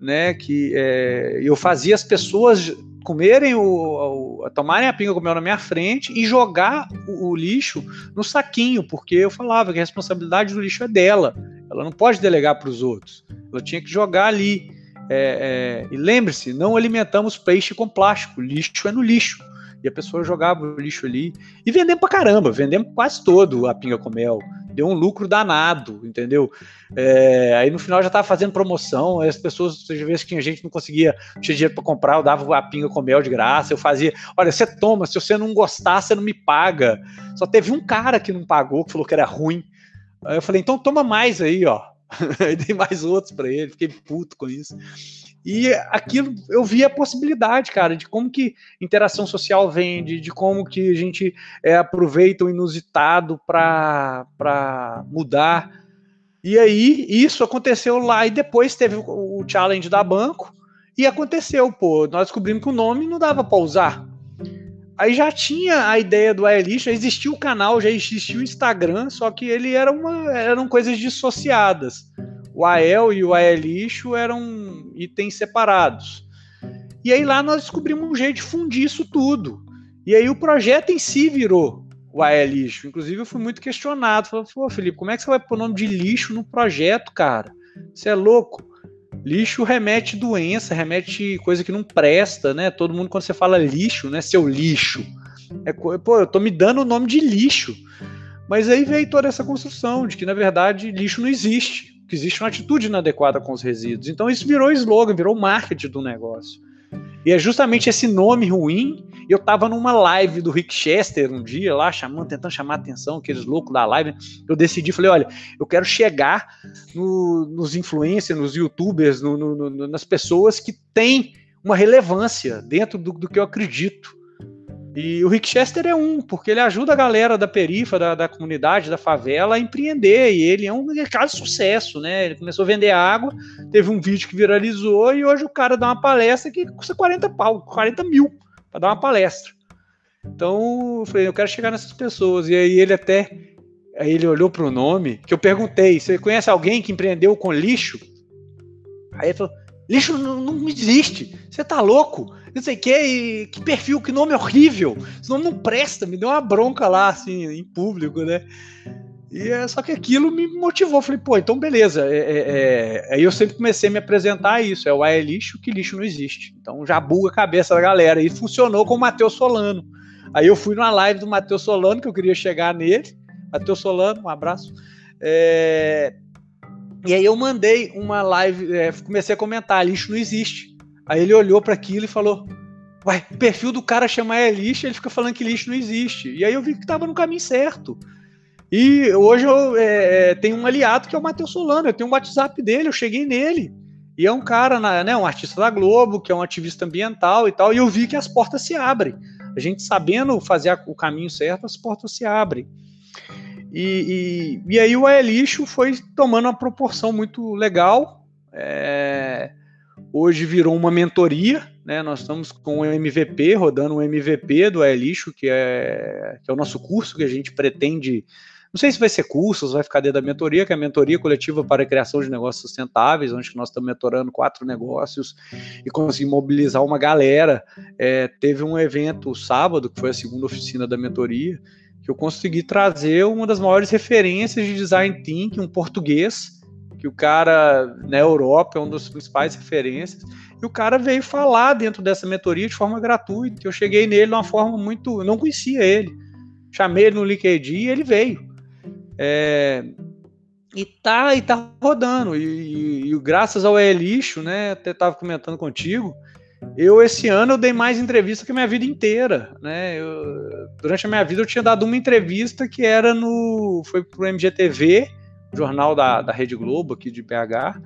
né? Que é, eu fazia as pessoas comerem o, o, tomarem a pinga com mel na minha frente e jogar o, o, lixo no saquinho, porque eu falava que a responsabilidade do lixo é dela. Ela não pode delegar para os outros. Ela tinha que jogar ali. É, é, e lembre-se, não alimentamos peixe com plástico. Lixo é no lixo. E a pessoa jogava o lixo ali. E vendemos pra caramba, vendemos quase todo a pinga com mel deu um lucro danado, entendeu? É, aí no final já tava fazendo promoção, as pessoas, às vezes tinha gente que não conseguia, tinha dinheiro para comprar, eu dava a pinga com mel de graça, eu fazia, olha, você toma, se você não gostar, você não me paga. Só teve um cara que não pagou, que falou que era ruim. Aí eu falei, então toma mais aí, ó. aí dei mais outros para ele, fiquei puto com isso. E aquilo eu vi a possibilidade, cara, de como que interação social vende, de como que a gente é, aproveita o inusitado para mudar. E aí isso aconteceu lá e depois teve o, challenge da banco e aconteceu, pô, nós descobrimos que o nome não dava para usar. Aí já tinha a ideia do Aelish, já existia o canal, já existia o Instagram, só que ele era uma, eram coisas dissociadas o AEL e o AEL lixo eram itens separados. E aí lá nós descobrimos um jeito de fundir isso tudo. E aí o projeto em si virou o AE Lixo. Inclusive eu fui muito questionado. Falei, pô, Felipe, como é que você vai pôr o nome de lixo no projeto, cara? Você é louco? Lixo remete doença, remete coisa que não presta, né? Todo mundo, quando você fala lixo, né? Seu lixo. É, pô, eu tô me dando o nome de lixo. Mas aí veio toda essa construção de que, na verdade, lixo não existe. Que existe uma atitude inadequada com os resíduos. Então isso virou slogan, virou marketing do negócio. E é justamente esse nome ruim. Eu tava numa live do Rick Chester um dia lá, chamando, tentando chamar atenção, aqueles loucos da live. Eu decidi, falei, olha, eu quero chegar no, nos influencers, nos youtubers, no, no, nas pessoas que têm uma relevância dentro do, do que eu acredito. E o Rick Chester é um, porque ele ajuda a galera da perifa, da, da comunidade, da favela a empreender. E ele é um caso de sucesso, né? Ele começou a vender água, teve um vídeo que viralizou e hoje o cara dá uma palestra que custa 40 pau, 40 mil para dar uma palestra. Então eu falei, eu quero chegar nessas pessoas. E aí ele até. Aí ele olhou para o nome, que eu perguntei: você conhece alguém que empreendeu com lixo? Aí ele falou: lixo não, não existe, você tá louco? Não sei o que, que perfil, que nome horrível. Esse nome não presta, me deu uma bronca lá, assim, em público, né? E é, só que aquilo me motivou. Falei, pô, então beleza. É, é, é, aí eu sempre comecei a me apresentar a isso. É o é lixo, que lixo não existe. Então já buga a cabeça da galera. E funcionou com o Matheus Solano. Aí eu fui numa live do Matheus Solano, que eu queria chegar nele. Matheus Solano, um abraço. É... E aí eu mandei uma live, é, comecei a comentar, lixo não existe. Aí ele olhou para aquilo e falou: Uai, o perfil do cara chamar é lixo, ele fica falando que lixo não existe. E aí eu vi que estava no caminho certo. E hoje eu é, é, tenho um aliado que é o Matheus Solano, eu tenho um WhatsApp dele, eu cheguei nele. E é um cara, né, um artista da Globo, que é um ativista ambiental e tal, e eu vi que as portas se abrem. A gente sabendo fazer o caminho certo, as portas se abrem. E, e, e aí o É foi tomando uma proporção muito legal. É, hoje virou uma mentoria, né? Nós estamos com o MVP, rodando o MVP do Elixo, que é, que é o nosso curso que a gente pretende. Não sei se vai ser curso, vai ficar dentro da mentoria, que é a mentoria coletiva para a criação de negócios sustentáveis, onde nós estamos mentorando quatro negócios e conseguimos mobilizar uma galera. É, teve um evento sábado, que foi a segunda oficina da mentoria, que eu consegui trazer uma das maiores referências de design thinking, um português, que o cara na Europa é um dos principais referências, e o cara veio falar dentro dessa mentoria de forma gratuita. Eu cheguei nele de uma forma muito. Eu não conhecia ele. Chamei ele no LinkedIn e ele veio. É, e tá, e tá rodando. E, e, e graças ao Elixo, né? Até estava comentando contigo. Eu, esse ano, eu dei mais entrevista que a minha vida inteira, né? Eu, durante a minha vida, eu tinha dado uma entrevista que era no... Foi pro MGTV, jornal da, da Rede Globo aqui de BH,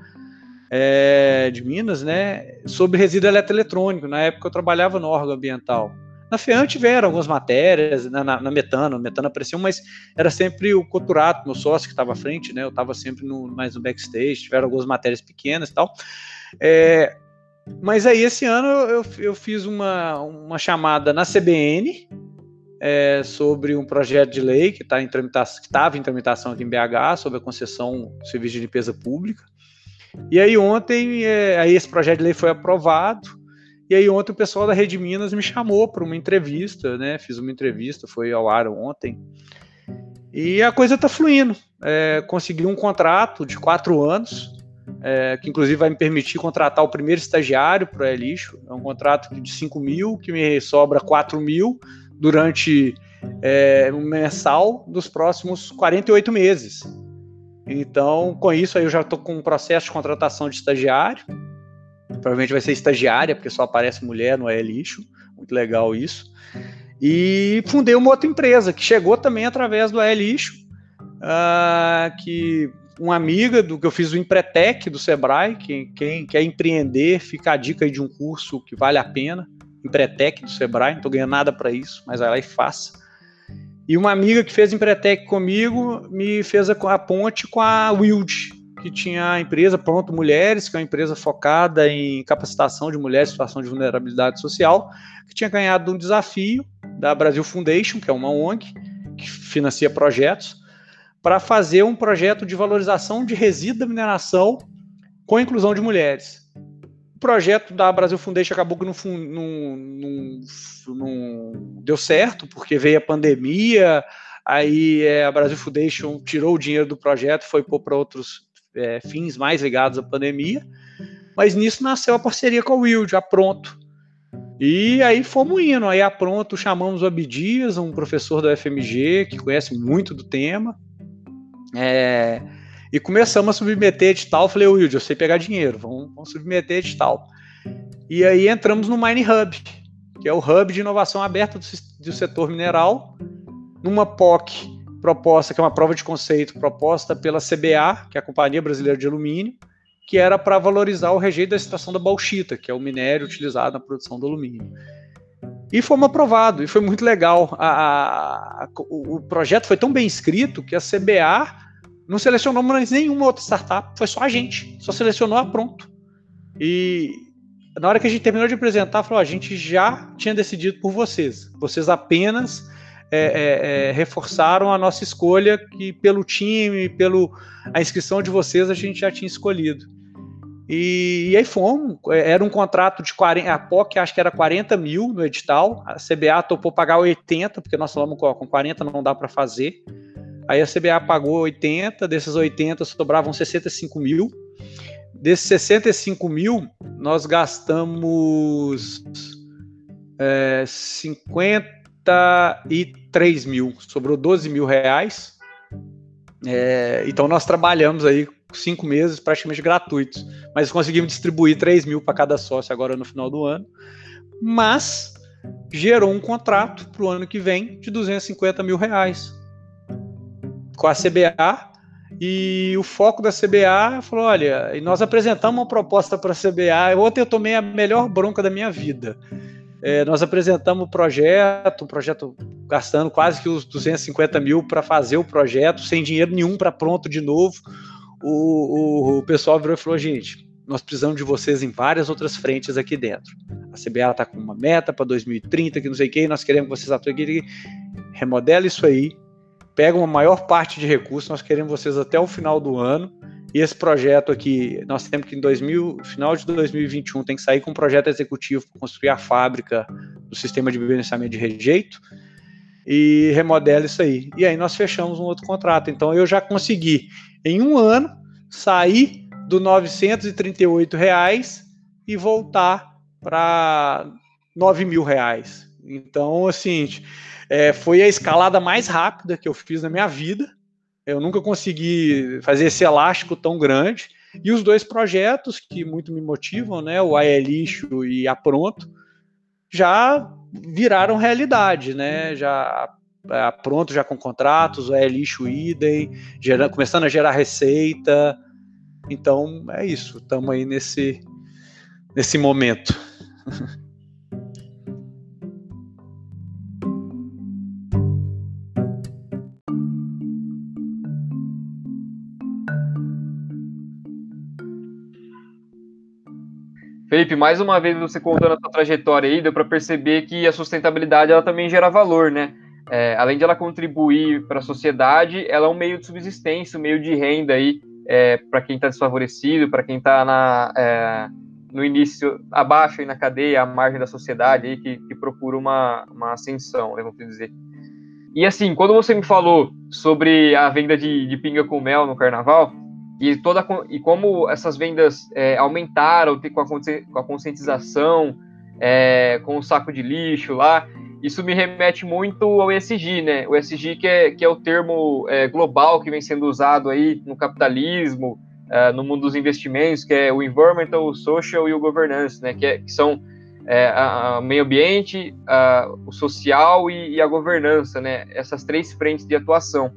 é, de Minas, né, sobre resíduo eletroeletrônico. Na época eu trabalhava no órgão ambiental. Na FEAM tiveram algumas matérias, na, na, na Metano, Metano apareceu, mas era sempre o Coturato, meu sócio que estava à frente, né, eu estava sempre no, mais no backstage, tiveram algumas matérias pequenas e tal. É, mas aí esse ano eu, eu fiz uma, uma chamada na CBN, é, sobre um projeto de lei que que estava em tramitação aqui em BH sobre a concessão do serviço de limpeza pública. E aí ontem, é, aí esse projeto de lei foi aprovado. E aí ontem o pessoal da Rede Minas me chamou para uma entrevista, né? Fiz uma entrevista, foi ao ar ontem. E a coisa está fluindo. É, consegui um contrato de quatro anos, é, que inclusive vai me permitir contratar o primeiro estagiário para o lixo. É um contrato de 5 mil, que me sobra 4 mil durante é, um mensal dos próximos 48 meses. Então, com isso, aí eu já estou com um processo de contratação de estagiário. Provavelmente vai ser estagiária, porque só aparece mulher no É Lixo. Muito legal isso. E fundei uma outra empresa, que chegou também através do É Lixo, uh, que uma amiga do que eu fiz o Empretec do Sebrae, quem, quem quer empreender, fica a dica aí de um curso que vale a pena. Empretec do Sebrae, não estou ganhando nada para isso, mas vai lá e faça. E uma amiga que fez Empretec comigo me fez a, a ponte com a Wild, que tinha a empresa Pronto Mulheres, que é uma empresa focada em capacitação de mulheres em situação de vulnerabilidade social, que tinha ganhado um desafio da Brasil Foundation, que é uma ONG que financia projetos, para fazer um projeto de valorização de resíduo da mineração com inclusão de mulheres projeto da Brasil Foundation acabou que não, não, não, não deu certo, porque veio a pandemia, aí é, a Brasil Foundation tirou o dinheiro do projeto, foi para outros é, fins mais ligados à pandemia, mas nisso nasceu a parceria com a Will, já pronto. E aí fomos indo, aí a pronto chamamos o Abdias, um professor da FMG, que conhece muito do tema, é, e começamos a submeter de tal. Falei, Wilde, eu sei pegar dinheiro, vamos, vamos submeter de tal. E aí entramos no Mine Hub, que é o hub de inovação aberta do, do setor mineral, numa POC proposta, que é uma prova de conceito proposta pela CBA, que é a Companhia Brasileira de Alumínio, que era para valorizar o rejeito da extração da bauxita, que é o minério utilizado na produção do alumínio. E fomos aprovados, e foi muito legal. A, a, o, o projeto foi tão bem escrito que a CBA não selecionou mais nenhuma outra startup, foi só a gente, só selecionou a pronto. E na hora que a gente terminou de apresentar, falou: a gente já tinha decidido por vocês, vocês apenas é, é, é, reforçaram a nossa escolha que pelo time, pelo a inscrição de vocês a gente já tinha escolhido. E, e aí fomos, é, era um contrato de 40, a POC acho que era 40 mil no edital, a CBA topou pagar 80, porque nós falamos com 40 não dá para fazer. Aí a CBA pagou 80, desses 80 sobravam 65 mil. Desses 65 mil, nós gastamos é, 50 33 mil, sobrou 12 mil reais. É, então nós trabalhamos aí cinco meses praticamente gratuitos, mas conseguimos distribuir 3 mil para cada sócio agora no final do ano. Mas gerou um contrato para o ano que vem de 250 mil reais com a CBA. E o foco da CBA falou: olha, e nós apresentamos uma proposta para a CBA. Ontem eu tomei a melhor bronca da minha vida. É, nós apresentamos o projeto, um projeto gastando quase que os 250 mil para fazer o projeto, sem dinheiro nenhum para pronto de novo. O, o, o, pessoal virou e falou: gente, nós precisamos de vocês em várias outras frentes aqui dentro. A CBA está com uma meta para 2030, que não sei o que, nós queremos que vocês atuem aqui. Remodela isso aí, pega uma maior parte de recursos, nós queremos vocês até o final do ano e esse projeto aqui, nós temos que em 2000, final de 2021 tem que sair com um projeto executivo para construir a fábrica do sistema de beneficiamento de rejeito e remodela isso aí. E aí nós fechamos um outro contrato. Então eu já consegui em um ano sair do 938 reais e voltar para 9 mil reais. Então assim é, foi a escalada mais rápida que eu fiz na minha vida eu nunca consegui fazer esse elástico tão grande. E os dois projetos que muito me motivam, né, o AE Lixo e a Pronto, já viraram realidade, né? Já a Pronto já com contratos, o AE Lixo idem, começando a gerar receita. Então é isso, estamos aí nesse nesse momento. Felipe, mais uma vez você contando a sua trajetória aí, deu para perceber que a sustentabilidade ela também gera valor, né? É, além de ela contribuir para a sociedade, ela é um meio de subsistência, um meio de renda aí é, para quem está desfavorecido, para quem está é, no início, abaixo aí na cadeia, à margem da sociedade aí, que, que procura uma, uma ascensão, né, vamos dizer. E assim, quando você me falou sobre a venda de, de pinga com mel no carnaval, e, toda, e como essas vendas é, aumentaram com a, com a conscientização, é, com o saco de lixo lá, isso me remete muito ao ESG, né? O ESG que é, que é o termo é, global que vem sendo usado aí no capitalismo, é, no mundo dos investimentos, que é o environmental, o social e o governance, né? Que, é, que são é, o meio ambiente, a, o social e, e, a governança, né? Essas três frentes de atuação.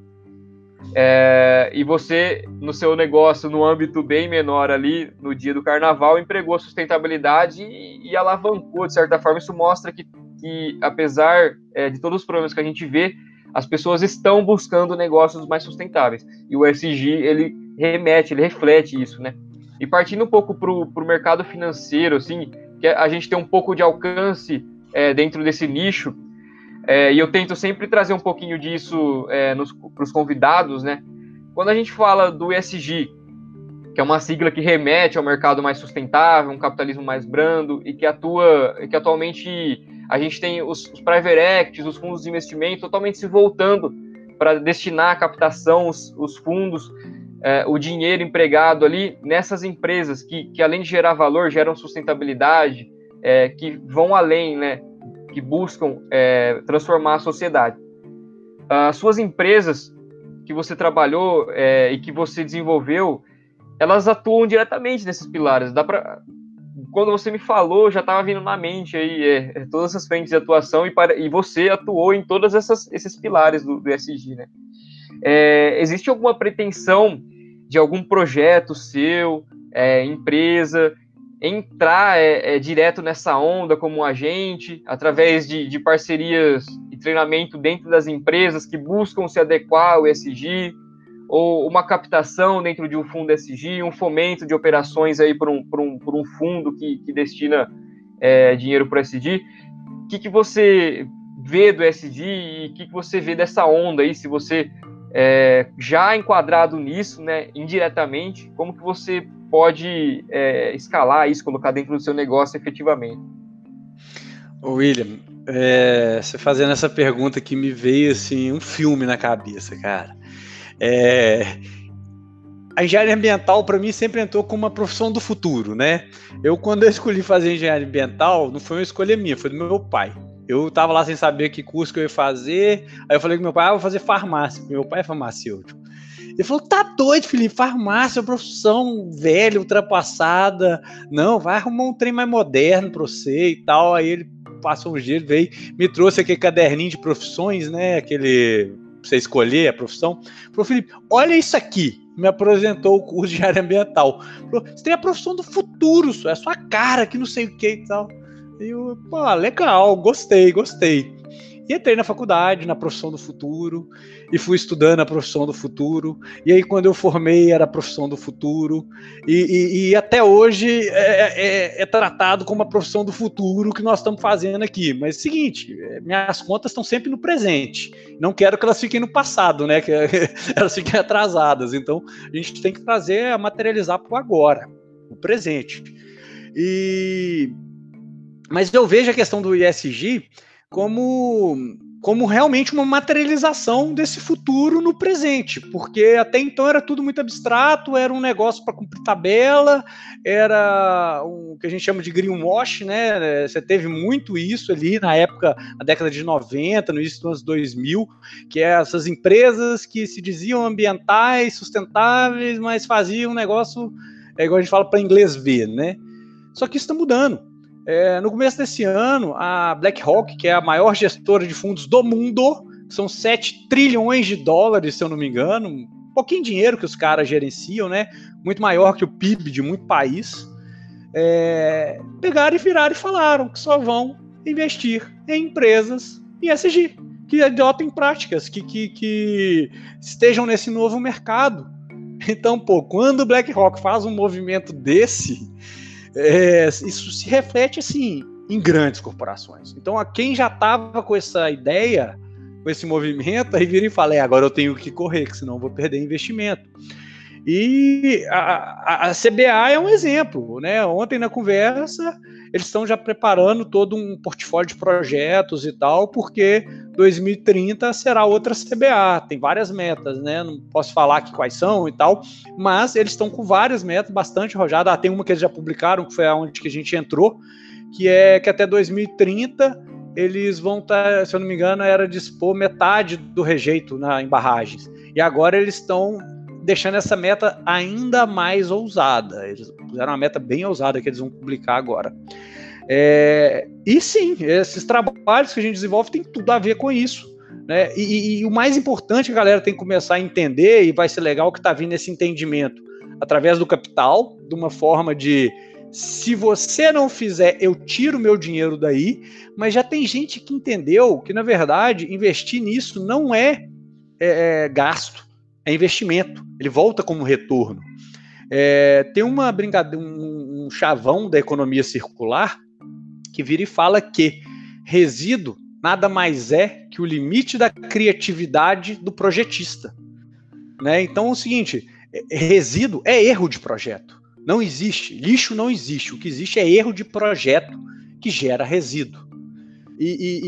É, e você, no seu negócio, no âmbito bem menor ali, no dia do carnaval, empregou sustentabilidade e, e alavancou, de certa forma. Isso mostra que, que apesar é, de todos os problemas que a gente vê, as pessoas estão buscando negócios mais sustentáveis. E o SG, ele remete, ele reflete isso, né? E partindo um pouco para o mercado financeiro, assim, que a gente tem um pouco de alcance é, dentro desse nicho, é, e eu tento sempre trazer um pouquinho disso é, para os convidados, né? Quando a gente fala do ESG, que é uma sigla que remete ao mercado mais sustentável, um capitalismo mais brando e que atua, que atualmente a gente tem os, os private equities, os fundos de investimento totalmente se voltando para destinar a captação, os, os fundos, é, o dinheiro empregado ali nessas empresas que, que além de gerar valor, geram sustentabilidade, é, que vão além, né, que buscam é, transformar a sociedade. As suas empresas que você trabalhou é, e que você desenvolveu, elas atuam diretamente nesses pilares. Dá para quando você me falou, já estava vindo na mente aí é, é, todas essas frentes de atuação e, para, e você atuou em todos esses pilares do, do SG, né? É, existe alguma pretensão de algum projeto seu, é, empresa, entrar é, é, direto nessa onda como agente, através de, de parcerias e treinamento dentro das empresas que buscam se adequar ao SG? ou uma captação dentro de um fundo SG, um fomento de operações aí por um, por um, por um fundo que, que destina é, dinheiro para o SG. O que, que você vê do SG e o que, que você vê dessa onda aí, se você é, já enquadrado nisso, né, indiretamente, como que você pode é, escalar isso, colocar dentro do seu negócio efetivamente? William, é, você fazendo essa pergunta que me veio assim um filme na cabeça, cara. É, a engenharia ambiental para mim sempre entrou como uma profissão do futuro, né? Eu quando eu escolhi fazer engenharia ambiental, não foi uma escolha minha, foi do meu pai. Eu tava lá sem saber que curso que eu ia fazer, aí eu falei com meu pai, ah, vou fazer farmácia, meu pai é farmacêutico. Ele falou, tá doido, Felipe, farmácia é uma profissão velha, ultrapassada, não, vai arrumar um trem mais moderno para você e tal, aí ele passou um dia, veio, me trouxe aquele caderninho de profissões, né, aquele você escolher a profissão. Falou, Felipe, olha isso aqui. Me apresentou o curso de área ambiental. Falou, você tem a profissão do futuro, é a sua cara, que não sei o que e tal. E eu, pô, legal, gostei, gostei. E entrei na faculdade, na profissão do futuro, e fui estudando a profissão do futuro. E aí, quando eu formei, era a profissão do futuro. E, e, e até hoje é, é, é, tratado como a profissão do futuro que nós estamos fazendo aqui. Mas é o seguinte, é, minhas contas estão sempre no presente. Não quero que elas fiquem no passado, né? Que elas fiquem atrasadas. Então, a gente tem que trazer, materializar para o agora, o presente. E mas eu vejo a questão do ISG como, como realmente uma materialização desse futuro no presente, porque até então era tudo muito abstrato, era um negócio para cumprir tabela, era o que a gente chama de greenwash, né? Você teve muito isso ali na época, na década de 90, no início dos anos 2000, que é essas empresas que se diziam ambientais, sustentáveis, mas faziam um negócio, é igual a gente fala para inglês ver, né? Só que isso está mudando é, no começo desse ano, a BlackRock, que é a maior gestora de fundos do mundo, são 7 trilhões de dólares, se eu não me engano, um pouquinho de dinheiro que os caras gerenciam, né? Muito maior que o PIB de muito país. É, pegaram e viraram e falaram que só vão investir em empresas ESG, que adotem práticas, que, que, que estejam nesse novo mercado. Então, pô, quando o BlackRock faz um movimento desse, é, isso se reflete assim em grandes corporações. Então, a quem já estava com essa ideia, com esse movimento, aí vira e fala: é, agora eu tenho que correr, que senão eu vou perder investimento. E a, a, a, CBA é um exemplo, né? Ontem na conversa eles estão já preparando todo um portfólio de projetos e tal, porque 2030 será outra CBA. Tem várias metas, né? Não posso falar aqui quais são e tal, mas eles estão com várias metas bastante rojadas. Ah, tem uma que eles já publicaram, que foi aonde que a gente entrou, que é que até 2030 eles vão estar, tá, se eu não me engano, era dispor metade do rejeito na, em barragens. E agora eles estão deixando essa meta ainda mais ousada. Eles fizeram uma meta bem ousada que eles vão publicar agora. É, e sim, esses trabalhos que a gente desenvolve tem tudo a ver com isso. Né? E, e, e, o mais importante a galera tem que começar a entender, e vai ser legal que está vindo esse entendimento através do capital, de uma forma de se você não fizer, eu tiro meu dinheiro daí, mas já tem gente que entendeu que, na verdade, investir nisso não é, é, é gasto, é investimento. Ele volta como retorno. É, tem uma brincadeira, um, um chavão da economia circular que vira e fala que resíduo nada mais é que o limite da criatividade do projetista. Né? Então é o seguinte, resíduo é erro de projeto. Não existe. Lixo não existe. O que existe é erro de projeto que gera resíduo. E, e,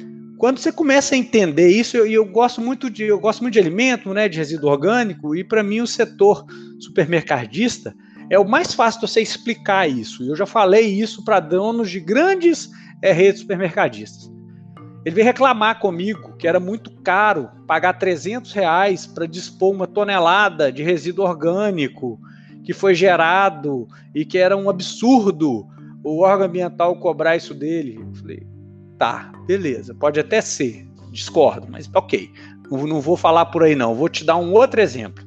e quando você começa a entender isso, e eu, eu, gosto muito de eu gosto muito de alimento, né, de resíduo orgânico, e para mim o setor supermercadista é o mais fácil de você explicar isso. Eu já falei isso para donos de grandes é, redes supermercadistas. Ele veio reclamar comigo que era muito caro pagar 300 reais para dispor uma tonelada de resíduo orgânico que foi gerado e que era um absurdo o órgão ambiental cobrar isso dele. Eu falei, tá, beleza, pode até ser, discordo, mas ok, não, vou falar por aí não, vou te dar um outro exemplo.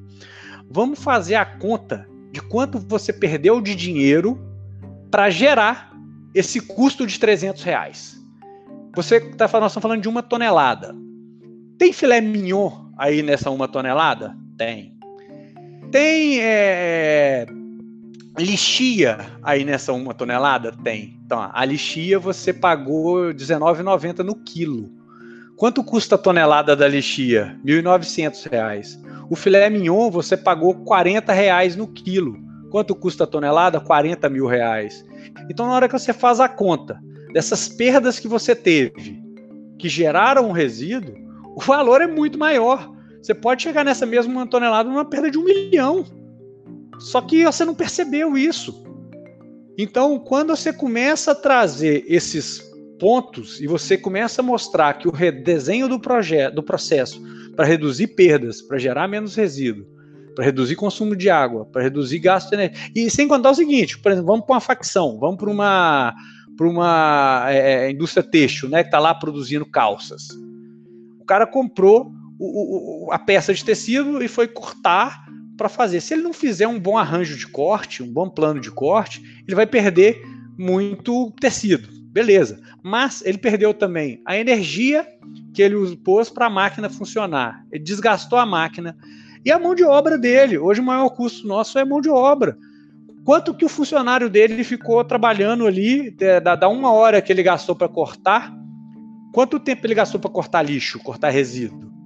Vamos fazer a conta de quanto você perdeu de dinheiro para gerar esse custo de 300 reais. Você está falando, nós estamos falando de uma tonelada. Tem filé mignon aí nessa uma tonelada? Tem. Tem é, lixia aí nessa uma tonelada? Tem. Então, a lixia você pagou R$19,90 no quilo. Quanto custa a tonelada da lixia? R$ 1.900. O filé mignon você pagou R$ reais no quilo. Quanto custa a tonelada? 40 mil reais. Então, na hora que você faz a conta dessas perdas que você teve, que geraram um resíduo, o valor é muito maior. Você pode chegar nessa mesma tonelada numa perda de um milhão. Só que você não percebeu isso. Então, quando você começa a trazer esses pontos e você começa a mostrar que o redesenho do projeto, do processo para reduzir perdas, para gerar menos resíduo, para reduzir consumo de água, para reduzir gasto de energia. E sem contar o seguinte, por exemplo, vamos para uma facção, vamos para uma para uma é, é, indústria têxtil, né, que está lá produzindo calças. O cara comprou o, o, a peça de tecido e foi cortar para fazer. Se ele não fizer um bom arranjo de corte, um bom plano de corte, ele vai perder muito tecido. Beleza. Mas ele perdeu também a energia que ele pôs para a máquina funcionar. Ele desgastou a máquina. E a mão de obra dele. Hoje o maior custo nosso é mão de obra. Quanto que o funcionário dele ficou trabalhando ali, da, da uma hora que ele gastou para cortar, quanto tempo ele gastou para cortar lixo, cortar resíduo?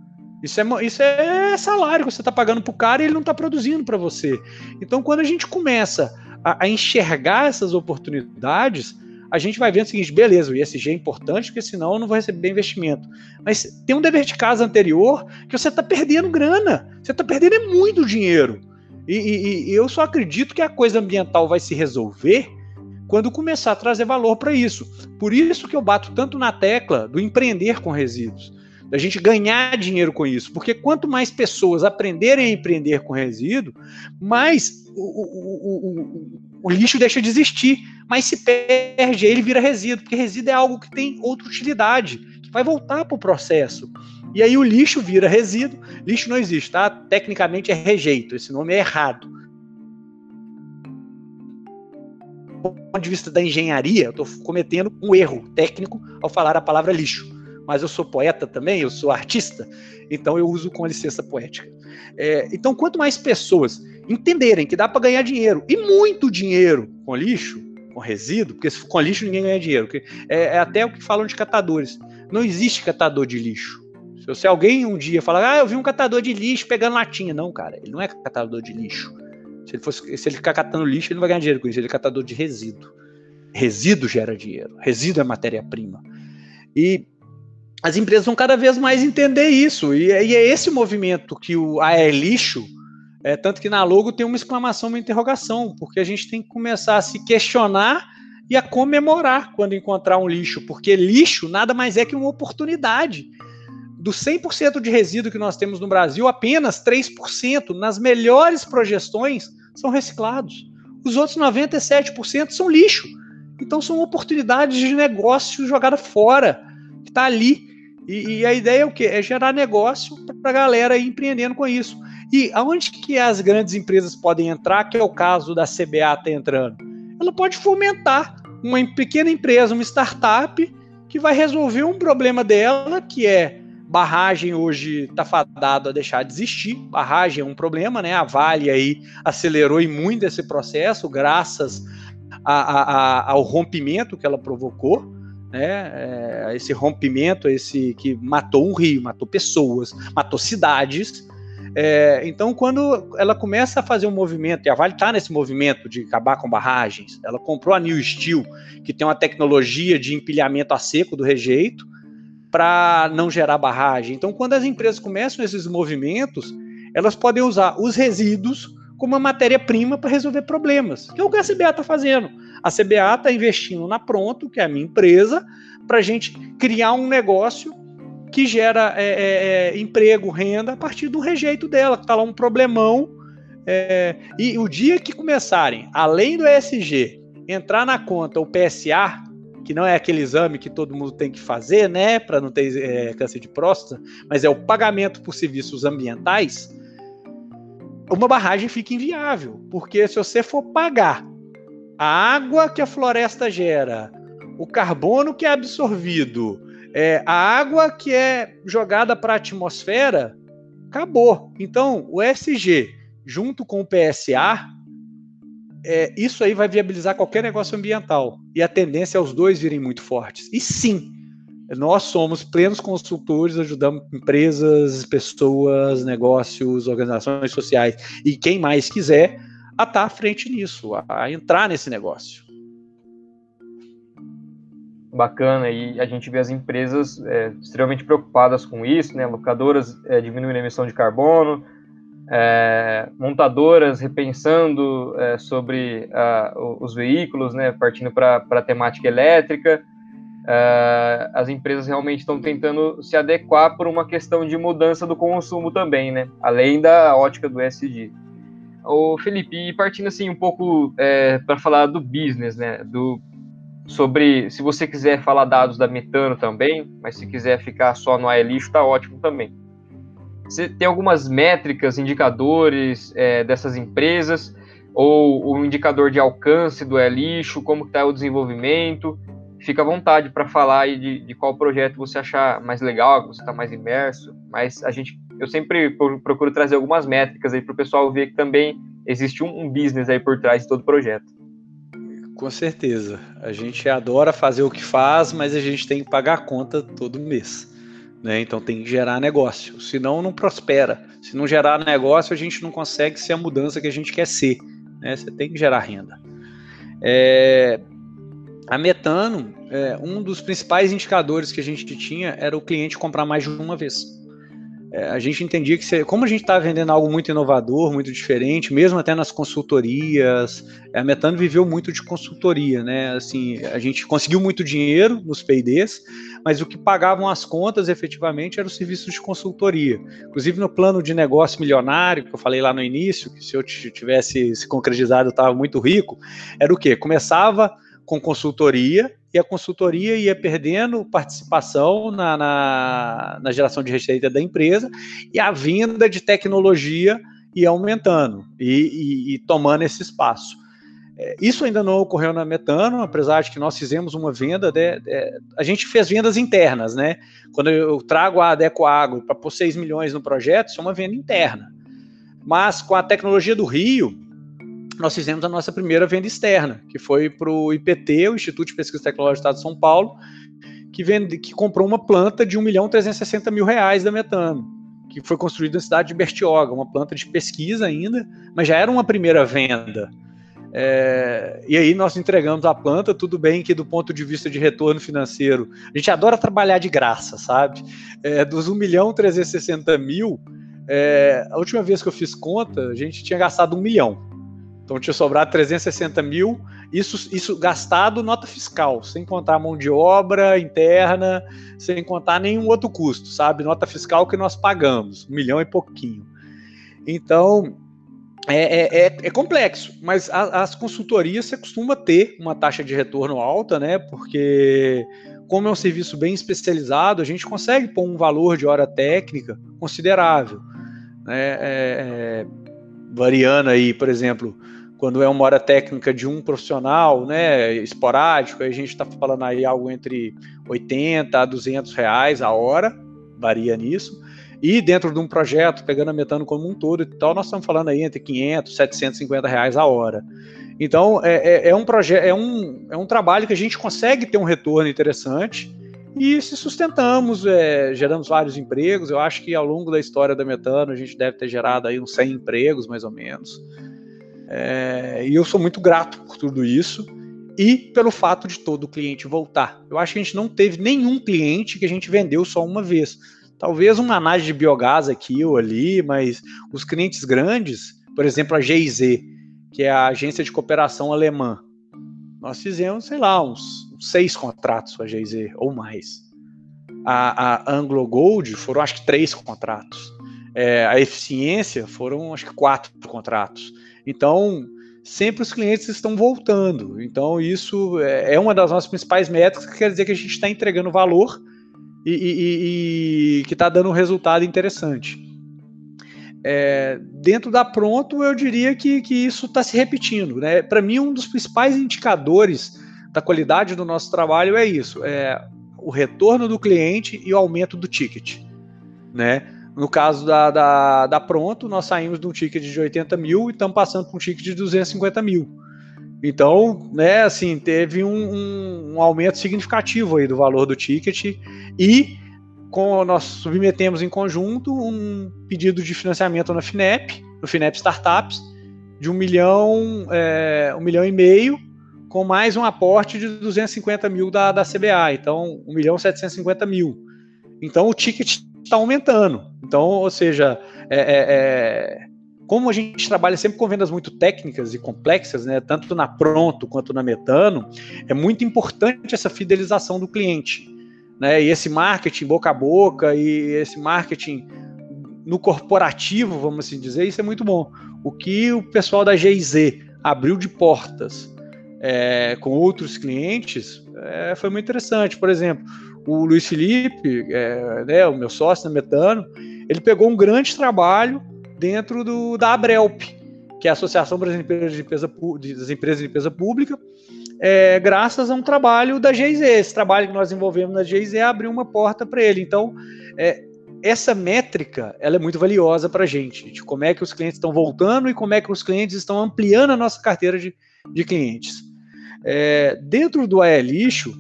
Isso é, isso é salário que você está pagando para o cara e ele não está produzindo para você. Então, quando a gente começa a, a, enxergar essas oportunidades, a gente vai vendo o seguinte: beleza, o ISG é importante, porque senão eu não vou receber investimento. Mas tem um dever de casa anterior que você está perdendo grana, você está perdendo é muito dinheiro. E, e, e eu só acredito que a coisa ambiental vai se resolver quando começar a trazer valor para isso. Por isso que eu bato tanto na tecla do empreender com resíduos da gente ganhar dinheiro com isso. Porque quanto mais pessoas aprenderem a empreender com resíduo, mais o, o, o, o lixo deixa de existir. Mas se perde, ele vira resíduo, porque resíduo é algo que tem outra utilidade, que vai voltar para o processo. E aí o lixo vira resíduo. Lixo não existe, tá? Tecnicamente é rejeito, esse nome é errado. Do ponto de vista da engenharia, eu estou cometendo um erro técnico ao falar a palavra lixo mas eu sou poeta também, eu sou artista, então eu uso com licença poética. É, então, quanto mais pessoas entenderem que dá para ganhar dinheiro, e muito dinheiro com lixo, com resíduo, porque com lixo ninguém ganha dinheiro, é, é até o que falam de catadores. Não existe catador de lixo. Se, alguém um dia falar, ah, eu vi um catador de lixo pegando latinha. Não, cara, ele não é catador de lixo. Se ele, fosse, se ele ficar catando lixo, ele não vai ganhar dinheiro com isso, ele é catador de resíduo. Resíduo gera dinheiro, resíduo é matéria-prima. E as empresas vão cada vez mais entender isso. E, é, e é esse movimento que o A é lixo, é, tanto que na logo tem uma exclamação, uma interrogação, porque a gente tem que começar a se questionar e a comemorar quando encontrar um lixo, porque lixo nada mais é que uma oportunidade. Do 100% de resíduo que nós temos no Brasil, apenas 3% nas melhores projeções são reciclados. Os outros 97% são lixo. Então são oportunidades de negócio jogada fora, está ali e, e, a ideia é o quê? É gerar negócio para a galera ir empreendendo com isso. E aonde que as grandes empresas podem entrar, que é o caso da CBA tá entrando? Ela pode fomentar uma pequena empresa, uma startup, que vai resolver um problema dela, que é barragem hoje está fadado a deixar de existir. Barragem é um problema, né? A Vale aí acelerou e muito esse processo, graças a, a, a, ao rompimento que ela provocou né, é, esse rompimento, esse que matou um rio, matou pessoas, matou cidades. É, então, quando ela começa a fazer um movimento, e a Vale está nesse movimento de acabar com barragens, ela comprou a New Steel, que tem uma tecnologia de empilhamento a seco do rejeito, para não gerar barragem. Então, quando as empresas começam esses movimentos, elas podem usar os resíduos como uma matéria-prima para resolver problemas, que é o que a CBA está fazendo. A CBA está investindo na Pronto, que é a minha empresa, para a gente criar um negócio que gera é, é, é, emprego, renda a partir do rejeito dela, que está lá um problemão. É, e o dia que começarem, além do ESG, entrar na conta o PSA, que não é aquele exame que todo mundo tem que fazer, né, para não ter é, câncer de próstata, mas é o pagamento por serviços ambientais, uma barragem fica inviável, porque se você for pagar a água que a floresta gera, o carbono que é absorvido, é, a água que é jogada para a atmosfera, acabou. Então, o SG, junto com o PSA, é, isso aí vai viabilizar qualquer negócio ambiental. E a tendência é os dois virem muito fortes. E sim, nós somos plenos consultores, ajudamos empresas, pessoas, negócios, organizações sociais e quem mais quiser a estar à frente nisso, a entrar nesse negócio. Bacana, e a gente vê as empresas é, extremamente preocupadas com isso, né? Locadoras é, diminuindo a emissão de carbono, é, montadoras repensando é, sobre os veículos, né, partindo para a temática elétrica. Uh, as empresas realmente estão tentando se adequar por uma questão de mudança do consumo também, né, além da ótica do SG. O Felipe, e partindo assim um pouco é, para falar do business, né, do sobre se você quiser falar dados da Metano também, mas se quiser ficar só no lixo, tá ótimo também. Você tem algumas métricas, indicadores é, dessas empresas, ou o indicador de alcance do lixo, como está o desenvolvimento. Fica à vontade para falar aí de, de, qual projeto você achar mais legal, que você está mais imerso. Mas a gente, eu sempre procuro trazer algumas métricas aí para o pessoal ver que também existe um, um business aí por trás de todo projeto. Com certeza. A gente adora fazer o que faz, mas a gente tem que pagar a conta todo mês. Né? Então tem que gerar negócio, senão não prospera. Se não gerar negócio, a gente não consegue ser a mudança que a gente quer ser. Né? Você tem que gerar renda. É... A Metano, é, um dos principais indicadores que a gente tinha era o cliente comprar mais de uma vez. É, a gente entendia que, como a gente estava vendendo algo muito inovador, muito diferente, mesmo até nas consultorias, a Metano viveu muito de consultoria, né? Assim, a gente conseguiu muito dinheiro nos P&Ds, mas o que pagavam as contas efetivamente eram os serviços de consultoria. Inclusive no plano de negócio milionário, que eu falei lá no início, que se eu tivesse se concretizado eu estava muito rico, era o quê? Começava com consultoria e a consultoria ia perdendo participação na, na, na, geração de receita da empresa e a venda de tecnologia ia aumentando e, e, e tomando esse espaço. É, isso ainda não ocorreu na Metano, apesar de que nós fizemos uma venda, de, de, a gente fez vendas internas, né? Quando eu trago a Adeco Agro para pôr 6 milhões no projeto, isso é uma venda interna. Mas com a tecnologia do Rio, nós fizemos a nossa primeira venda externa, que foi para o IPT, o Instituto de Pesquisa Tecnológica do Estado de São Paulo, que, vende, que comprou uma planta de 1 milhão 360 mil reais da Metano, que foi construída na cidade de Bertioga, uma planta de pesquisa ainda, mas já era uma primeira venda. É, e aí nós entregamos a planta, tudo bem que do ponto de vista de retorno financeiro, a gente adora trabalhar de graça, sabe? É, dos 1 milhão 360 mil, é, a última vez que eu fiz conta, a gente tinha gastado 1 milhão. Então tinha sobrado 360 mil, isso, isso gastado nota fiscal, sem contar mão de obra interna, sem contar nenhum outro custo, sabe? Nota fiscal que nós pagamos, um milhão e pouquinho. Então, é, é, é, é complexo, mas a, as consultorias você costuma ter uma taxa de retorno alta, né? Porque, como é um serviço bem especializado, a gente consegue pôr um valor de hora técnica considerável. Né? É, é, variando aí, por exemplo, quando é uma hora técnica de um profissional, né, esporádico, a gente está falando aí algo entre 80 a 200 reais a hora, varia nisso. E dentro de um projeto, pegando a metano como um todo e tal, nós estamos falando aí entre 500 750 reais a hora. Então, é, é, é um projeto, é um, é um trabalho que a gente consegue ter um retorno interessante e se sustentamos, é, geramos vários empregos. Eu acho que ao longo da história da Metano a gente deve ter gerado aí uns 100 empregos, mais ou menos. É, e eu sou muito grato por tudo isso e pelo fato de todo cliente voltar. Eu acho que a gente não teve nenhum cliente que a gente vendeu só uma vez. Talvez uma análise de biogás aqui ou ali, mas os clientes grandes, por exemplo, a GIZ, que é a agência de cooperação alemã, nós fizemos, sei lá, uns seis contratos com a GIZ ou mais. A, a Anglo Gold foram acho que três contratos. É, a eficiência foram acho que quatro contratos. Então, sempre os clientes estão voltando. Então, isso é, é uma das nossas principais métricas, que quer dizer que a gente está entregando valor e, e, e que está dando um resultado interessante. É, dentro da Pronto, eu diria que, que isso está se repetindo. Né? Para mim, um dos principais indicadores da qualidade do nosso trabalho é isso: é o retorno do cliente e o aumento do ticket. Né? No caso da, da, da Pronto, nós saímos de um ticket de 80 mil e estamos passando para um ticket de 250 mil. Então, né, assim, teve um, um, um, aumento significativo aí do valor do ticket e com, nós submetemos em conjunto um pedido de financiamento na FINEP, no FINEP Startups, de um milhão, é, um milhão e meio, com mais um aporte de 250 mil da, da CBA, então 1 milhão 750 mil. Então o ticket está aumentando. Então, ou seja, é, é, é, como a gente trabalha sempre com vendas muito técnicas e complexas, né, tanto na Pronto quanto na Metano, é muito importante essa fidelização do cliente. Né, e esse marketing boca a boca e esse marketing no corporativo, vamos assim dizer, isso é muito bom. O que o pessoal da GIZ abriu de portas é, com outros clientes é, foi muito interessante. Por exemplo, o Luiz Felipe, é, né, o meu sócio na Metano, ele pegou um grande trabalho dentro do, da Abrelp, que é a Associação Brasileira de Limpeza, das Empresas de Limpeza Pública, é, graças a um trabalho da GIZ. Esse trabalho que nós desenvolvemos na GIZ abriu uma porta para ele. Então, é, essa métrica ela é muito valiosa para a gente, de como é que os clientes estão voltando e como é que os clientes estão ampliando a nossa carteira de, de clientes. É, dentro do AE Lixo,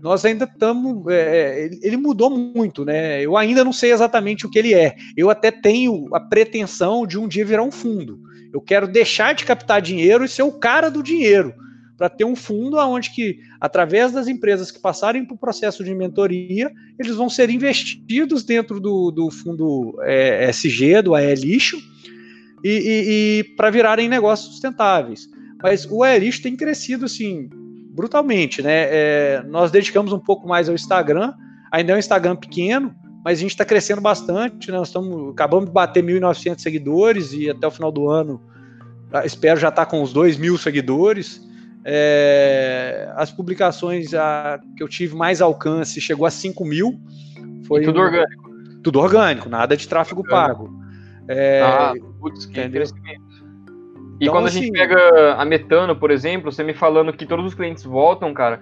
nós ainda estamos. É, é ele mudou muito, né? Eu ainda não sei exatamente o que ele é. Eu até tenho a pretensão de um dia virar um fundo. Eu quero deixar de captar dinheiro e ser o cara do dinheiro, para ter um fundo onde que, através das empresas que passarem por processo de mentoria, eles vão ser investidos dentro do, do fundo é, SG, do AE Lixo, e, e, e para virarem negócios sustentáveis. Mas o AE Lixo tem crescido assim brutalmente, né? É, nós dedicamos um pouco mais ao Instagram, ainda é um Instagram pequeno, mas a gente está crescendo bastante, né? Nós estamos, acabamos de bater 1.900 seguidores e até o final do ano ah, espero já estar tá com os 2 mil seguidores. É, as publicações a, que eu tive mais alcance chegou a 5 mil. Foi e tudo um, orgânico. Tudo orgânico, nada de tráfego pago. É, ah, putz, que entendeu? crescimento. E então, quando assim, a gente assim, pega a Metano, por exemplo, você me falando que todos os clientes voltam, cara,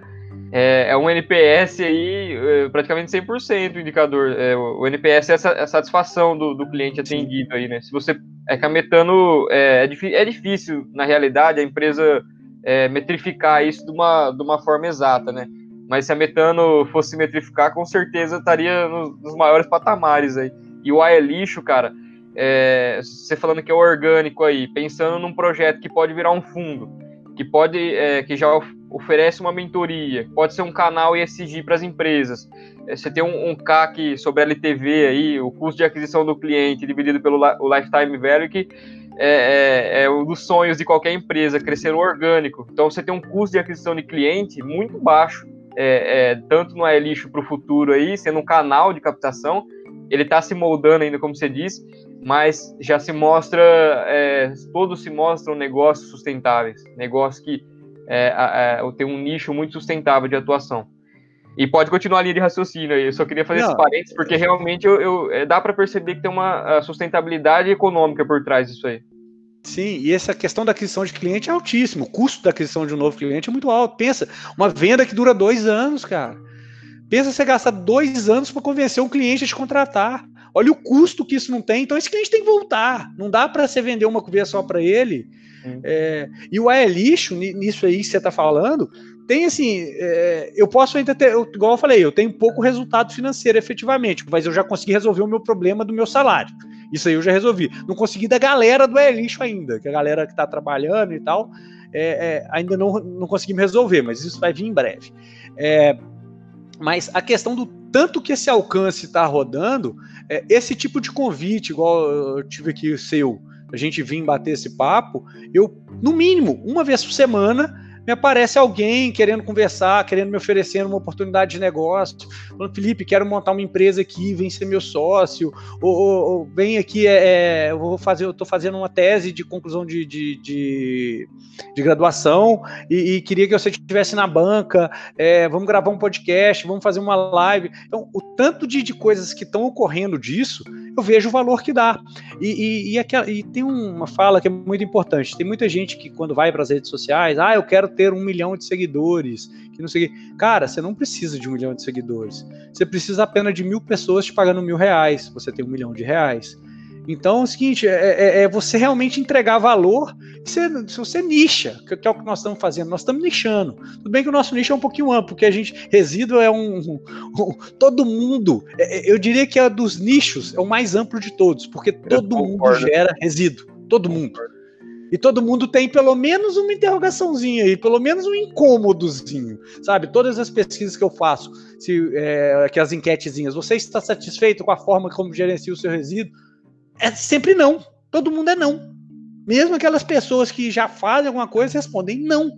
é, é um NPS aí é, praticamente 100% o indicador. É, o NPS é essa, a satisfação do, do cliente atendido aí, né? Se você é que a Metano é, é, é difícil na realidade a empresa é, metrificar isso de uma, de uma forma exata, né? Mas se a Metano fosse metrificar, com certeza estaria nos, nos maiores patamares aí. E o AE lixo, cara, é, você falando que é orgânico aí, pensando num projeto que pode virar um fundo, que pode, é, que já oferece uma mentoria, pode ser um canal ESG para as empresas. É, você tem um, um, CAC sobre LTV aí, o custo de aquisição do cliente dividido pelo o lifetime value, que é, é, é, um dos sonhos de qualquer empresa, crescer orgânico. Então você tem um custo de aquisição de cliente muito baixo, é, é, tanto no é lixo para o futuro aí, sendo um canal de captação, ele está se moldando ainda, como você disse, mas já se mostra, é, todos se mostram negócios sustentáveis, negócios que é, é, tem um nicho muito sustentável de atuação. E pode continuar a linha de raciocínio aí, eu só queria fazer Não, esse parênteses, porque realmente eu, eu é, dá para perceber que tem uma sustentabilidade econômica por trás disso aí. Sim, e essa questão da aquisição de cliente é altíssimo. O custo da aquisição de um novo cliente é muito alto. Pensa, uma venda que dura dois anos, cara. Pensa você gastar dois anos para convencer um cliente a te contratar. Olha o custo que isso não tem. Então esse cliente tem que voltar. Não dá para você vender uma cuvia só para ele. É, e o AE lixo, nisso aí que você está falando, tem assim, é, eu posso ainda ter, eu, igual eu falei, eu tenho pouco resultado financeiro efetivamente, mas eu já consegui resolver o meu problema do meu salário. Isso aí eu já resolvi. Não consegui da galera do Elixo ainda, que a galera que está trabalhando e tal, é, é, ainda não, não conseguimos resolver, mas isso vai vir em breve. É, mas a questão do tanto que esse alcance está rodando, é, esse tipo de convite, igual eu tive aqui o seu, a gente vir bater esse papo, eu, no mínimo, uma vez por semana, me aparece alguém querendo conversar, querendo me oferecendo uma oportunidade de negócio, falando, Felipe, quero montar uma empresa aqui, vem ser meu sócio, ou, ou, ou vem aqui, é, é, eu vou fazer, eu estou fazendo uma tese de conclusão de, de, de, de graduação e, e, queria que você estivesse na banca, é, vamos gravar um podcast, vamos fazer uma live. Então, o tanto de, de coisas que estão ocorrendo disso, eu vejo o valor que dá. E, e, e, aquela, e tem uma fala que é muito importante. Tem muita gente que quando vai para as redes sociais, ah, eu quero ter um milhão de seguidores, que não sei Cara, você não precisa de um milhão de seguidores. Você precisa apenas de mil pessoas te pagando mil reais. Você tem um milhão de reais. Então é o seguinte, é, é, é você realmente entregar valor, você, se você nicha, que, que, é o que nós estamos fazendo, nós estamos nichando. Tudo bem que o nosso nicho é um pouquinho amplo, porque a gente, resíduo é um, um, um todo mundo, é, é eu diria que é dos nichos, é o mais amplo de todos, porque todo mundo gera resíduo, todo mundo. E todo mundo tem pelo menos uma interrogaçãozinha aí, pelo menos um incômodozinho, sabe? Todas as pesquisas que eu faço, se, é, que as enquetezinhas, você está satisfeito com a forma como gerencia o seu resíduo? É sempre não. Todo mundo é não. Mesmo aquelas pessoas que já fazem alguma coisa respondem não.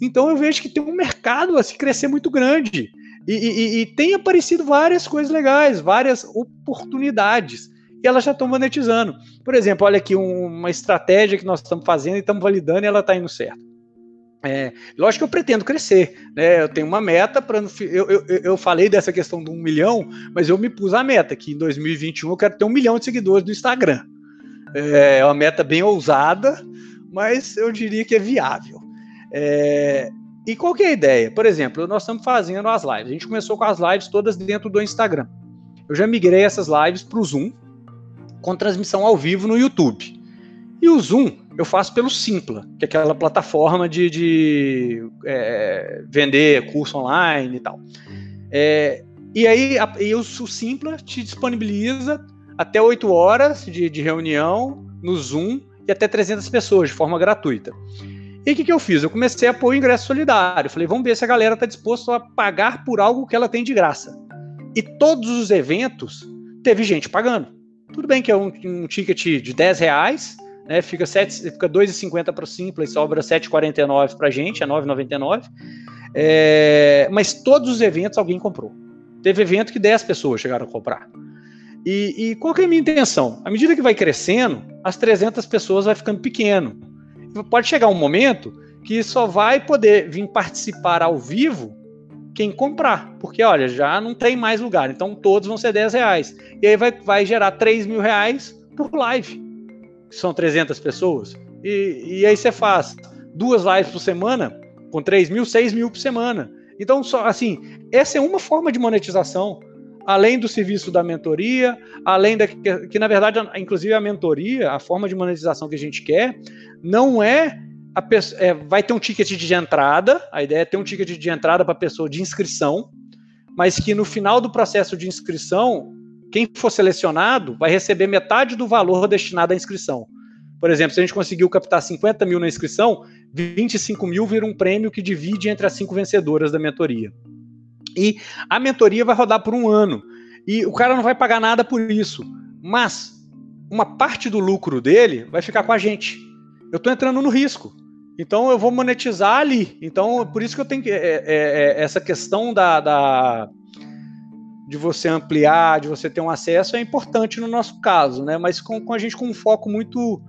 Então eu vejo que tem um mercado a se crescer muito grande. E, e, e tem aparecido várias coisas legais, várias oportunidades. E elas já estão monetizando. Por exemplo, olha aqui um, uma estratégia que nós estamos fazendo e estamos validando e ela está indo certo. É, lógico que eu pretendo crescer, né? Eu tenho uma meta para. Eu, eu, eu falei dessa questão do um milhão, mas eu me pus a meta que em 2021 eu quero ter um milhão de seguidores no Instagram. É, é uma meta bem ousada, mas eu diria que é viável. É, e qual que é a ideia? Por exemplo, nós estamos fazendo as lives. A gente começou com as lives todas dentro do Instagram. Eu já migrei essas lives para o Zoom, com transmissão ao vivo no YouTube. E o Zoom eu faço pelo Simpla, que é aquela plataforma de, de é, vender curso online e tal. É, e aí a, e o, o Simpla te disponibiliza até 8 horas de, de, reunião no Zoom e até 300 pessoas de forma gratuita. E o que, que eu fiz? Eu comecei a pôr o ingresso solidário. Falei, vamos ver se a galera está disposta a pagar por algo que ela tem de graça. E todos os eventos teve gente pagando. Tudo bem que é um, um ticket de 10 reais, né? Fica, fica 2,50 para o Simples, sobra 7,49 para a gente, é 9,99. É, mas todos os eventos alguém comprou. Teve evento que 10 pessoas chegaram a comprar. E, e qual que é a minha intenção? À medida que vai crescendo, as 300 pessoas vai ficando pequeno. Pode chegar um momento que só vai poder vir participar ao vivo quem comprar, porque olha, já não tem mais lugar, então todos vão ser 10 reais. E aí vai, vai gerar 3 mil reais por live são 300 pessoas, e, e aí você faz duas lives por semana, com 3 mil, 6 mil por semana. Então, só assim, essa é uma forma de monetização, além do serviço da mentoria, além da que, que na verdade, inclusive a mentoria, a forma de monetização que a gente quer, não é a é, vai ter um ticket de entrada, a ideia é ter um ticket de entrada para a pessoa de inscrição, mas que no final do processo de inscrição quem for selecionado vai receber metade do valor destinado à inscrição. Por exemplo, se a gente conseguiu captar 50 mil na inscrição, 25 mil vira um prêmio que divide entre as cinco vencedoras da mentoria. E a mentoria vai rodar por um ano. E o cara não vai pagar nada por isso. Mas uma parte do lucro dele vai ficar com a gente. Eu estou entrando no risco. Então eu vou monetizar ali. Então, por isso que eu tenho que, é, é, é, essa questão da, da de você ampliar, de você ter um acesso, é importante no nosso caso, né? Mas com, com a gente com um foco muito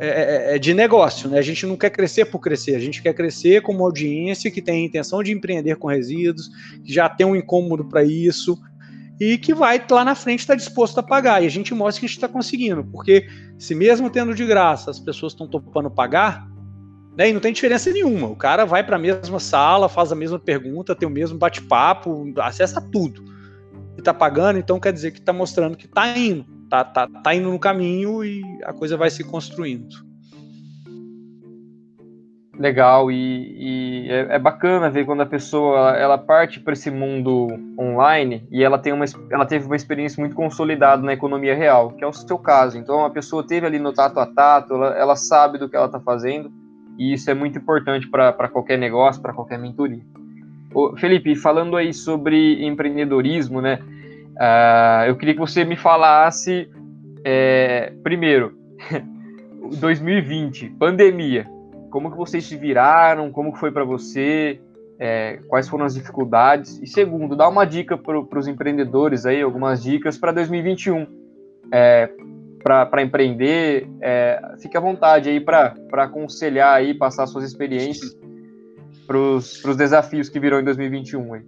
é, é, é, de negócio, né? A gente não quer crescer por crescer, a gente quer crescer com uma audiência que tem a intenção de empreender com resíduos, que já tem um incômodo para isso e que vai lá na frente estar tá disposto a pagar. E a gente mostra que a gente está conseguindo, porque se mesmo tendo de graça as pessoas estão topando pagar, né, e não tem diferença nenhuma. O cara vai para a mesma sala, faz a mesma pergunta, tem o mesmo bate-papo, acessa tudo e tá pagando, então quer dizer que tá mostrando que tá indo, tá, tá, tá indo no caminho e a coisa vai se construindo. Legal, e, e é, é, bacana ver quando a pessoa ela parte para esse mundo online e ela, tem uma, ela teve uma experiência muito consolidada na economia real, que é o seu caso. Então a pessoa teve ali no tato a tato, ela, ela sabe do que ela está fazendo, e isso é muito importante para qualquer negócio, para qualquer mentoria. Ô, Felipe, falando aí sobre empreendedorismo, né? Uh, eu queria que você me falasse, é, primeiro, 2020, pandemia como que vocês se viraram, como foi para você, é, quais foram as dificuldades. E segundo, dá uma dica para os empreendedores aí, algumas dicas para 2021, é, para empreender. É, fique à vontade aí para aconselhar aí, passar suas experiências para os desafios que virão em 2021 aí.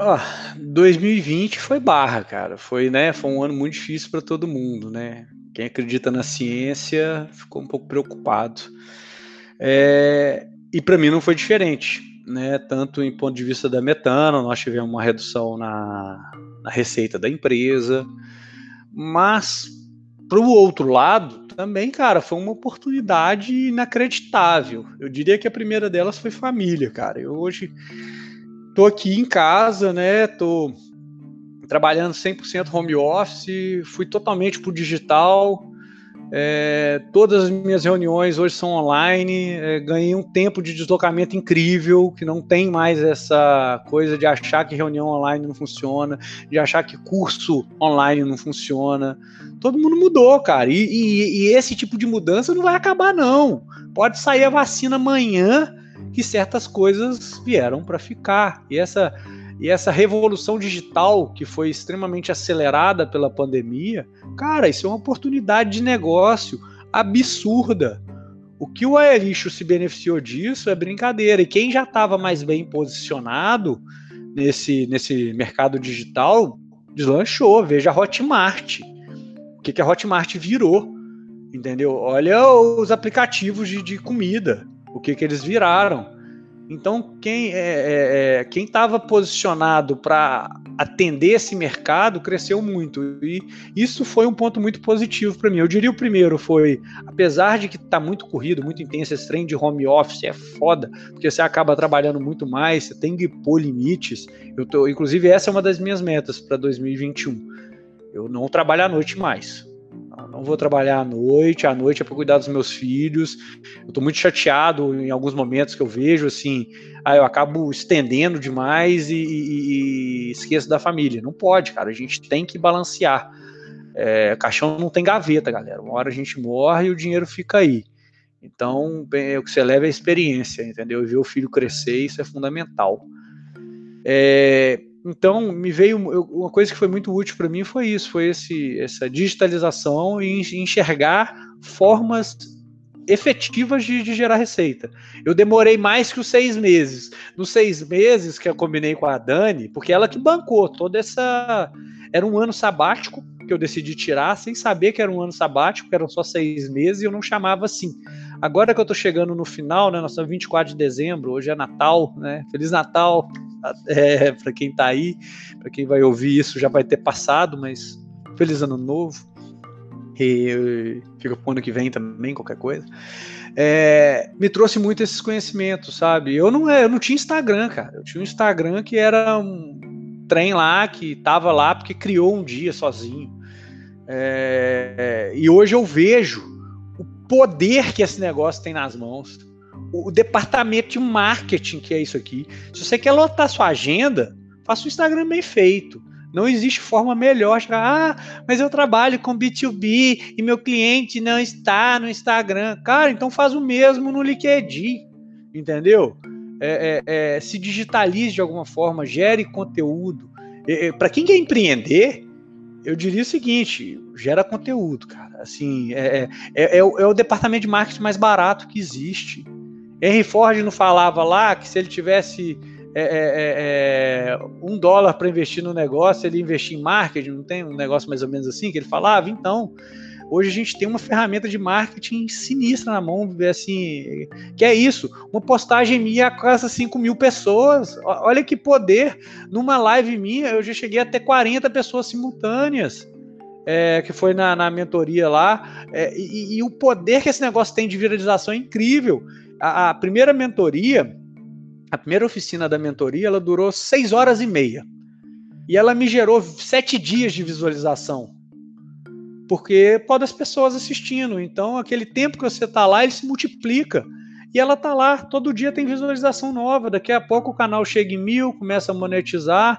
Oh, 2020 foi barra, cara. Foi, né? Foi um ano muito difícil para todo mundo, né? Quem acredita na ciência ficou um pouco preocupado. É, e para mim não foi diferente, né? Tanto em ponto de vista da metano, nós tivemos uma redução na, na receita da empresa, mas para o outro lado também, cara, foi uma oportunidade inacreditável. Eu diria que a primeira delas foi família, cara. Eu hoje tô aqui em casa, né? Tô trabalhando 100% home office, fui totalmente pro digital é, todas as minhas reuniões hoje são online. É, ganhei um tempo de deslocamento incrível, que não tem mais essa coisa de achar que reunião online não funciona, de achar que curso online não funciona. Todo mundo mudou, cara. E, e, e esse tipo de mudança não vai acabar, não. Pode sair a vacina amanhã que certas coisas vieram para ficar. E essa e essa revolução digital que foi extremamente acelerada pela pandemia, cara, isso é uma oportunidade de negócio absurda. O que o Aerixo se beneficiou disso é brincadeira. E quem já estava mais bem posicionado nesse, nesse mercado digital deslanchou. Veja a Hotmart. O que, que a Hotmart virou? Entendeu? Olha os aplicativos de, de comida. O que, que eles viraram então, quem é, é, é quem estava posicionado para atender esse mercado cresceu muito e isso foi um ponto muito positivo para mim. Eu diria o primeiro foi, apesar de que está muito corrido, muito intenso esse trem de home office é foda, porque você acaba trabalhando muito mais, você tem que pôr limites. Eu tô, inclusive essa é uma das minhas metas para 2021. Eu não trabalho à noite mais não vou trabalhar à noite, à noite é para cuidar dos meus filhos. Eu estou muito chateado em alguns momentos que eu vejo assim, aí eu acabo estendendo demais e, e, e esqueço da família. Não pode, cara. A gente tem que balancear. É, caixão não tem gaveta, galera. Uma hora a gente morre e o dinheiro fica aí. Então, bem, o que você leva é a experiência, entendeu? E ver o filho crescer, isso é fundamental. É, então, me veio uma coisa que foi muito útil para mim foi isso, foi esse, essa digitalização e enxergar formas efetivas de, de, gerar receita. Eu demorei mais que os seis meses. Nos seis meses que eu combinei com a Dani, porque ela que bancou toda essa. Era um ano sabático que eu decidi tirar, sem saber que era um ano sabático, que eram só seis meses, e eu não chamava assim. Agora que eu tô chegando no final, né? Nós estamos 24 de dezembro, hoje é Natal, né? Feliz Natal é, para quem está aí, para quem vai ouvir isso já vai ter passado, mas feliz ano novo. E fica pro ano que vem também, qualquer coisa. É, me trouxe muito esses conhecimentos, sabe? Eu não, eu não tinha Instagram, cara. Eu tinha um Instagram que era um trem lá, que tava lá porque criou um dia sozinho. É, e hoje eu vejo o poder que esse negócio tem nas mãos o departamento de marketing que é isso aqui. Se você quer lotar sua agenda, faça o Instagram bem feito. Não existe forma melhor ah, mas eu trabalho com B2B e meu cliente não está no Instagram. Cara, então faz o mesmo no LinkedIn, entendeu? É, é, é, se digitalize de alguma forma, gere conteúdo. É, é, Para quem quer empreender, eu diria o seguinte: gera conteúdo, cara. Assim, é, é, o, é o departamento de marketing mais barato que existe. Henry Ford não falava lá que se ele tivesse é, é, é um dólar para investir no negócio, ele investir em marketing, não tem um negócio mais ou menos assim que ele falava? Então, hoje a gente tem uma ferramenta de marketing sinistra na mão, assim, que é isso, uma postagem minha alcança 5 mil pessoas, olha que poder, numa live minha eu já cheguei a ter 40 pessoas simultâneas, é, que foi na, na mentoria lá, é, e, e, o poder que esse negócio tem de viralização é incrível, a, a primeira mentoria, a primeira oficina da mentoria, ela durou seis horas e meia. E ela me gerou sete dias de visualização. Porque pode as pessoas assistindo. Então, aquele tempo que você está lá, ele se multiplica. E ela tá lá, todo dia tem visualização nova. Daqui a pouco o canal chega em mil, começa a monetizar.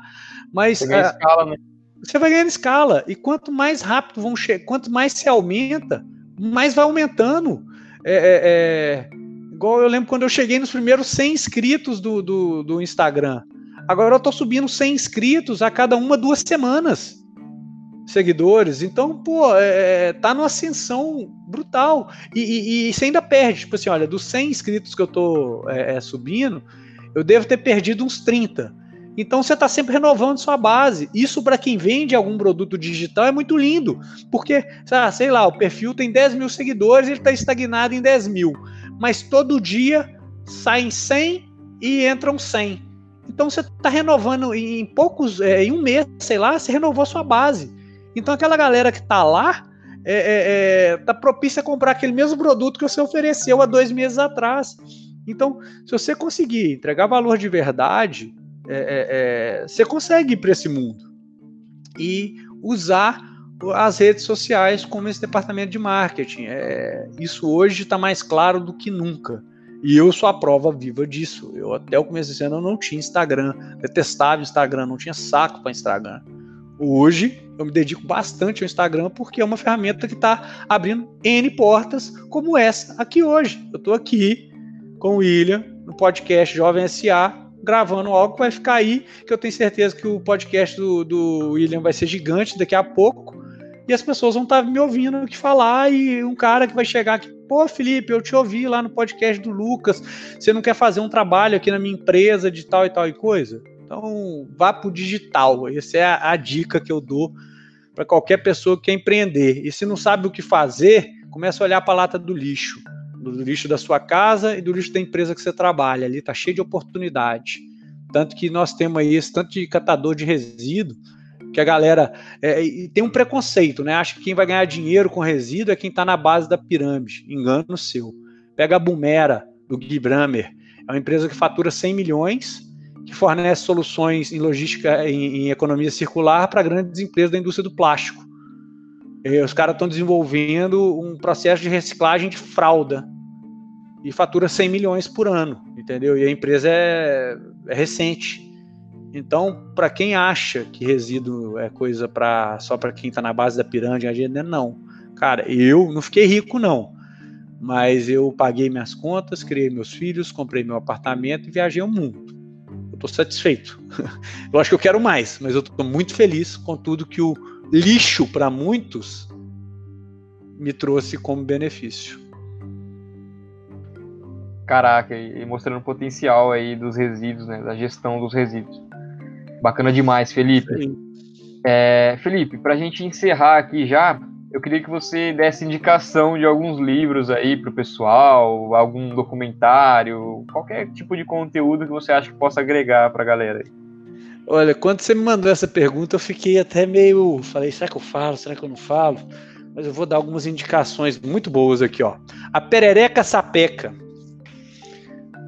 Mas. Você, ganha é, escala, né? você vai ganhando escala. E quanto mais rápido vão chegar, quanto mais se aumenta, mais vai aumentando. É, é, é, igual eu lembro quando eu cheguei nos primeiros 100 inscritos do, do, do Instagram. Agora eu tô subindo 100 inscritos a cada uma, duas semanas seguidores. Então, pô, é, é, tá numa ascensão brutal. E, e, e, você ainda perde. Tipo assim, olha, dos 100 inscritos que eu tô é, é, subindo, eu devo ter perdido uns 30. Então você está sempre renovando sua base. Isso para quem vende algum produto digital é muito lindo, porque, sei lá, o perfil tem 10 mil seguidores, ele está estagnado em 10 mil, mas todo dia saem 100 e entram 100. Então você está renovando em poucos, é, em um mês, sei lá, você renovou sua base. Então aquela galera que está lá é, é, é, tá propícia a comprar aquele mesmo produto que você ofereceu há dois meses atrás. Então, se você conseguir entregar valor de verdade, é, é, é você consegue ir para esse mundo e usar as redes sociais como esse departamento de marketing. É, isso hoje está mais claro do que nunca. E eu sou a prova viva disso. Eu até o começo desse ano eu não tinha Instagram, detestava Instagram, não tinha saco para Instagram. Hoje eu me dedico bastante ao Instagram porque é uma ferramenta que está abrindo N portas como essa aqui hoje. Eu estou aqui com o William no podcast Jovem SA gravando algo que vai ficar aí, que eu tenho certeza que o podcast do, do William vai ser gigante daqui a pouco. E as pessoas vão estar tá me ouvindo aqui falar, e um cara que vai chegar aqui, pô, Felipe, eu te ouvi lá no podcast do Lucas, você não quer fazer um trabalho aqui na minha empresa de tal e tal e coisa? Então, vá para o digital. Essa é a, a dica que eu dou para qualquer pessoa que quer empreender. E se não sabe o que fazer, comece a olhar para a lata do lixo. Do lixo da sua casa e do lixo da empresa que você trabalha. Ali está cheio de oportunidade. Tanto que nós temos aí esse tanto de catador de resíduo que a galera é, tem um preconceito, né? Acha que quem vai ganhar dinheiro com resíduo é quem está na base da pirâmide. Engano seu. Pega a Bumera, do Gui Bramer. É uma empresa que fatura 100 milhões que fornece soluções em logística, em, em economia circular para grandes empresas da indústria do plástico. E os caras estão desenvolvendo um processo de reciclagem de fralda e fatura 100 milhões por ano, entendeu? E a empresa é, é recente. Então, para quem acha que resíduo é coisa para só para quem está na base da pirâmide, não. Cara, eu não fiquei rico não, mas eu paguei minhas contas, criei meus filhos, comprei meu apartamento e viajei o mundo estou satisfeito. eu acho que eu quero mais, mas eu estou muito feliz com tudo que o lixo para muitos me trouxe como benefício. Caraca, e mostrando o potencial aí dos resíduos, né, da gestão dos resíduos. Bacana demais, Felipe. É, Felipe, para a gente encerrar aqui já, eu queria que você desse indicação de alguns livros aí para o pessoal, algum documentário, qualquer tipo de conteúdo que você acha que possa agregar para a galera. Olha, quando você me mandou essa pergunta, eu fiquei até meio. Falei, será que eu falo? Será que eu não falo? Mas eu vou dar algumas indicações muito boas aqui, ó. A perereca sapeca.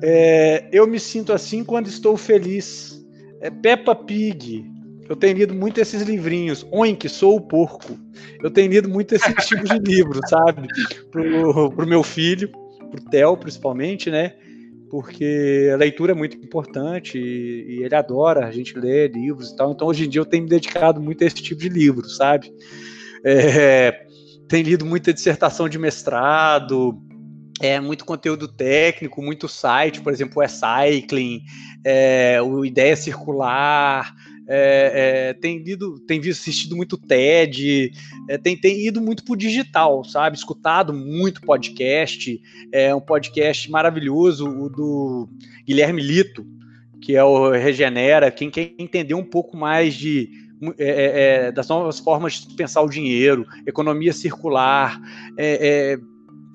É, eu me sinto assim quando estou feliz. É Peppa Pig. Eu tenho lido muito esses livrinhos. Oink, sou o porco. Eu tenho lido muito esses tipos de livros, sabe? Pro, pro meu filho, pro Theo, principalmente, né? Porque a leitura é muito importante e, e, ele adora a gente ler livros e tal. Então, hoje em dia, eu tenho me dedicado muito a esse tipo de livro, sabe? É, tenho lido muita dissertação de mestrado, é muito conteúdo técnico, muito site, por exemplo, o E-Cycling, é, o Ideia Circular, é, é, tem lido, tem visto, assistido muito TED, é, tem, tem ido muito pro digital, sabe? Escutado muito podcast, é um podcast maravilhoso, o do Guilherme Lito, que é o Regenera, quem quer entender um pouco mais de é, é, é, das novas formas de pensar o dinheiro, economia circular, é,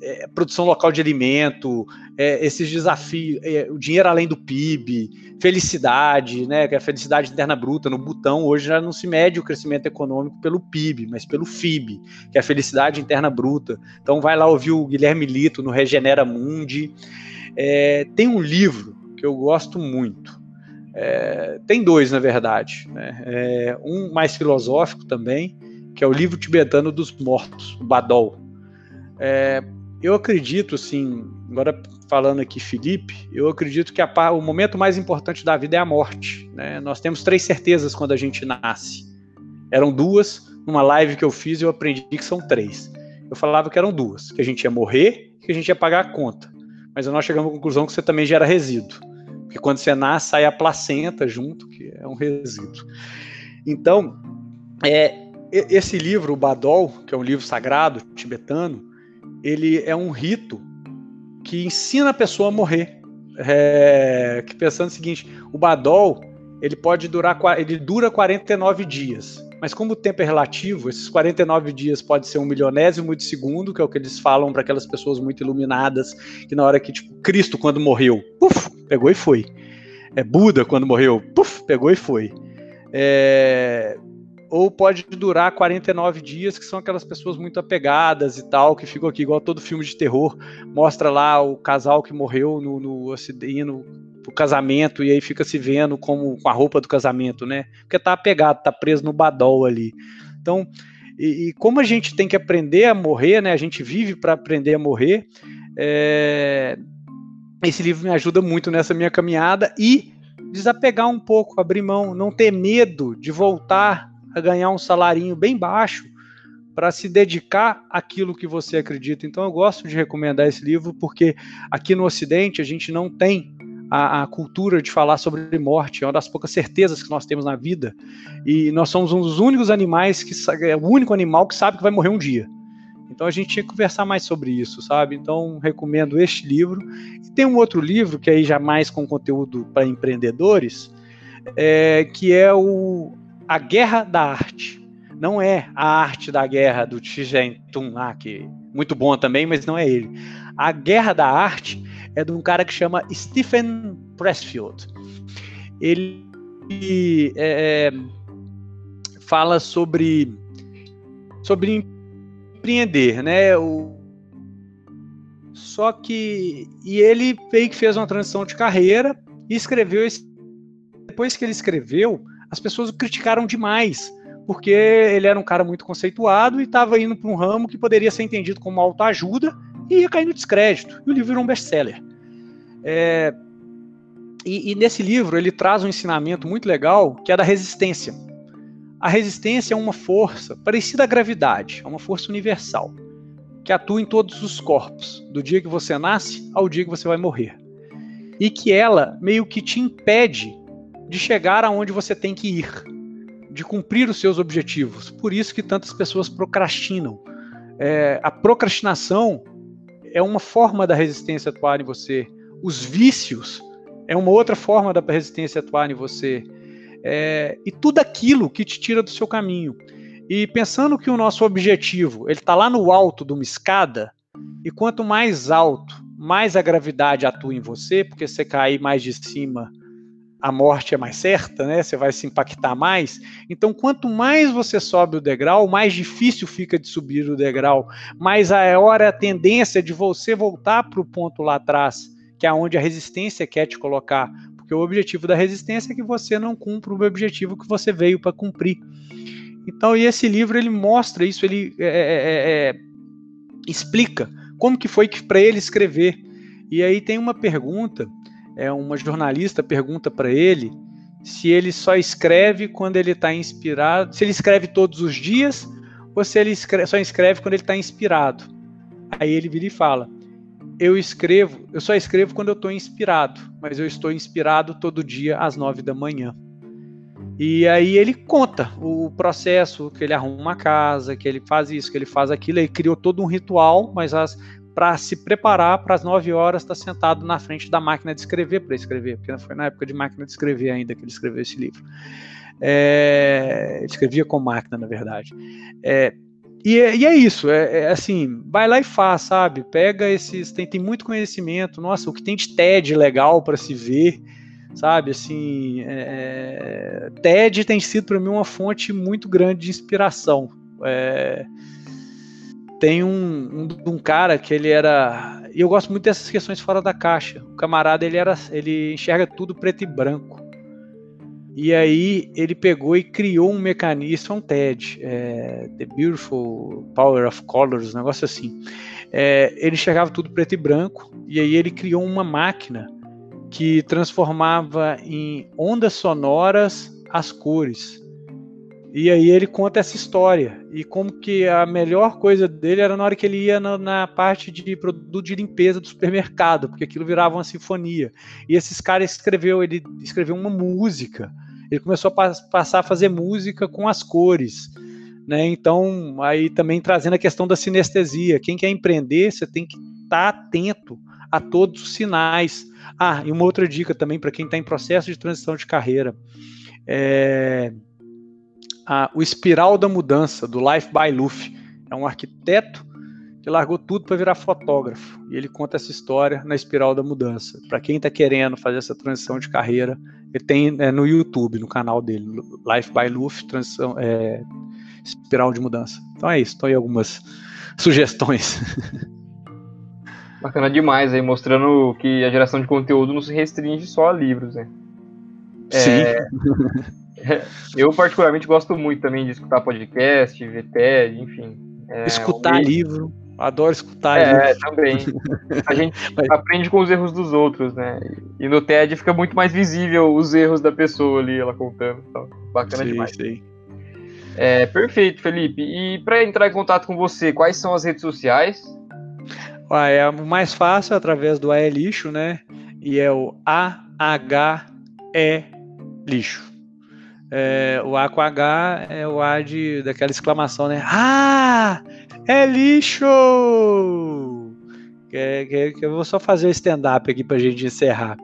é, produção local de alimento, é, esses desafios, é, o dinheiro além do PIB, felicidade, né, que é a felicidade interna bruta, no botão hoje já não se mede o crescimento econômico pelo PIB, mas pelo FIB, que é a felicidade interna bruta. Então vai lá ouvir o Guilherme Lito no Regenera Mundi. É, tem um livro que eu gosto muito. É, tem dois, na verdade. Né? É, um mais filosófico também, que é o livro tibetano dos mortos, o Badol. É, eu acredito, assim, agora falando aqui, Felipe, eu acredito que a, o momento mais importante da vida é a morte. Né? Nós temos três certezas quando a gente nasce. Eram duas, numa live que eu fiz eu aprendi que são três. Eu falava que eram duas, que a gente ia morrer que a gente ia pagar a conta. Mas nós chegamos à conclusão que você também gera resíduo. Porque quando você nasce, sai a placenta junto, que é um resíduo. Então, é, esse livro, o Badol, que é um livro sagrado tibetano, ele é um rito que ensina a pessoa a morrer. É, que pensando o seguinte, o Badol, ele pode durar, ele dura 49 dias. Mas como o tempo é relativo, esses 49 dias pode ser um milionésimo de segundo, que é o que eles falam para aquelas pessoas muito iluminadas, que na hora que, tipo, Cristo, quando morreu, puf, pegou e foi. É Buda, quando morreu, puf, pegou e foi. É, ou pode durar 49 dias, que são aquelas pessoas muito apegadas e tal, que ficam aqui, igual todo filme de terror, mostra lá o casal que morreu no, no no, pro casamento e aí fica se vendo como com a roupa do casamento, né? Porque tá apegado, tá preso no badol ali. Então, e, e como a gente tem que aprender a morrer, né? A gente vive para aprender a morrer. É... Esse livro me ajuda muito nessa minha caminhada e desapegar um pouco, abrir mão, não ter medo de voltar a ganhar um salarinho bem baixo para se dedicar àquilo que você acredita. Então eu gosto de recomendar esse livro porque aqui no Ocidente a gente não tem a, a, cultura de falar sobre morte, é uma das poucas certezas que nós temos na vida. E nós somos um dos únicos animais que é o único animal que sabe que vai morrer um dia. Então a gente tinha que conversar mais sobre isso, sabe? Então recomendo este livro. E tem um outro livro que aí já mais com conteúdo para empreendedores, é, que é o A Guerra da Arte. Não é a arte da guerra do Tung lá, que muito bom também, mas não é ele. A Guerra da Arte é de um cara que chama Stephen Pressfield. Ele é, fala sobre sobre empreender, né? O, só que e ele que fez uma transição de carreira e escreveu esse, depois que ele escreveu, as pessoas o criticaram demais porque ele era um cara muito conceituado e estava indo para um ramo que poderia ser entendido como autoajuda e ia cair no descrédito. E o livro virou um best-seller. É, e, e, nesse livro ele traz um ensinamento muito legal que é da resistência. A resistência é uma força parecida à gravidade, é uma força universal que atua em todos os corpos, do dia que você nasce ao dia que você vai morrer. E que ela meio que te impede de chegar aonde você tem que ir, de cumprir os seus objetivos. Por isso que tantas pessoas procrastinam. É, a procrastinação é uma forma da resistência atuar em você. Os vícios é uma outra forma da resistência atuar em você. É, e tudo aquilo que te tira do seu caminho. E pensando que o nosso objetivo ele está lá no alto de uma escada, e quanto mais alto, mais a gravidade atua em você, porque você cair mais de cima, a morte é mais certa, né? Você vai se impactar mais. Então, quanto mais você sobe o degrau, mais difícil fica de subir o degrau, mais a hora a tendência de você voltar para o ponto lá atrás, que é onde a resistência quer te colocar, porque o objetivo da resistência é que você não cumpra o objetivo que você veio para cumprir. Então, e esse livro ele mostra isso, ele é, é, é, é explica como que foi que para ele escrever. E aí tem uma pergunta é, uma jornalista pergunta para ele se ele só escreve quando ele está inspirado, se ele escreve todos os dias ou se ele escreve, só escreve quando ele está inspirado. Aí ele vira e fala: Eu escrevo, eu só escrevo quando eu estou inspirado, mas eu estou inspirado todo dia às nove da manhã. E aí ele conta o processo, que ele arruma uma casa, que ele faz isso, que ele faz aquilo, ele criou todo um ritual, mas as, para se preparar para as 9 horas estar tá sentado na frente da máquina de escrever para escrever, porque foi na época de máquina de escrever ainda que ele escreveu esse livro. É, ele escrevia com máquina, na verdade. É, e, é, e, é isso, é, é, assim, vai lá e faz, sabe? Pega esses, tem, tem muito conhecimento, nossa, o que tem de TED legal para se ver, sabe? Assim, é, TED tem sido para mim uma fonte muito grande de inspiração. É, tem um, um, um, cara que ele era. E eu gosto muito dessas questões fora da caixa. O camarada ele era. ele enxerga tudo preto e branco. E aí ele pegou e criou um mecanismo, um TED, é, The Beautiful Power of Colors, um negócio assim. É, ele enxergava tudo preto e branco, e aí ele criou uma máquina que transformava em ondas sonoras as cores. E aí ele conta essa história e como que a melhor coisa dele era na hora que ele ia na, na, parte de produto de limpeza do supermercado, porque aquilo virava uma sinfonia. E esses caras escreveu, ele escreveu uma música. Ele começou a passar a fazer música com as cores. Né? Então, aí também trazendo a questão da sinestesia. Quem quer empreender, você tem que estar tá atento a todos os sinais. Ah, e uma outra dica também para quem está em processo de transição de carreira. É, a, o Espiral da Mudança, do Life by Luffy. É um arquiteto que largou tudo para virar fotógrafo. E ele conta essa história na Espiral da Mudança. Para quem está querendo fazer essa transição de carreira, ele tem é, no YouTube, no canal dele, Life by Luffy, transição, é, Espiral de Mudança. Então é isso, estão aí algumas sugestões. Bacana demais aí, mostrando que a geração de conteúdo não se restringe só a livros, né? Sim. É, eu particularmente gosto muito também de escutar podcast, ver TED, enfim. É, escutar livro. Adoro escutar é, livro. também. A gente aprende com os erros dos outros, né? E no TED fica muito mais visível os erros da pessoa ali, ela contando. Então, bacana sim, demais. Sim. É, perfeito, Felipe. E para entrar em contato com você, quais são as redes sociais? Ah, é o mais fácil através do AE Lixo, né? E é o A-H-E Lixo. É, o A com H é o A de, daquela exclamação, né? Ah! É lixo! Que, que, que eu vou só fazer o stand-up aqui pra gente encerrar.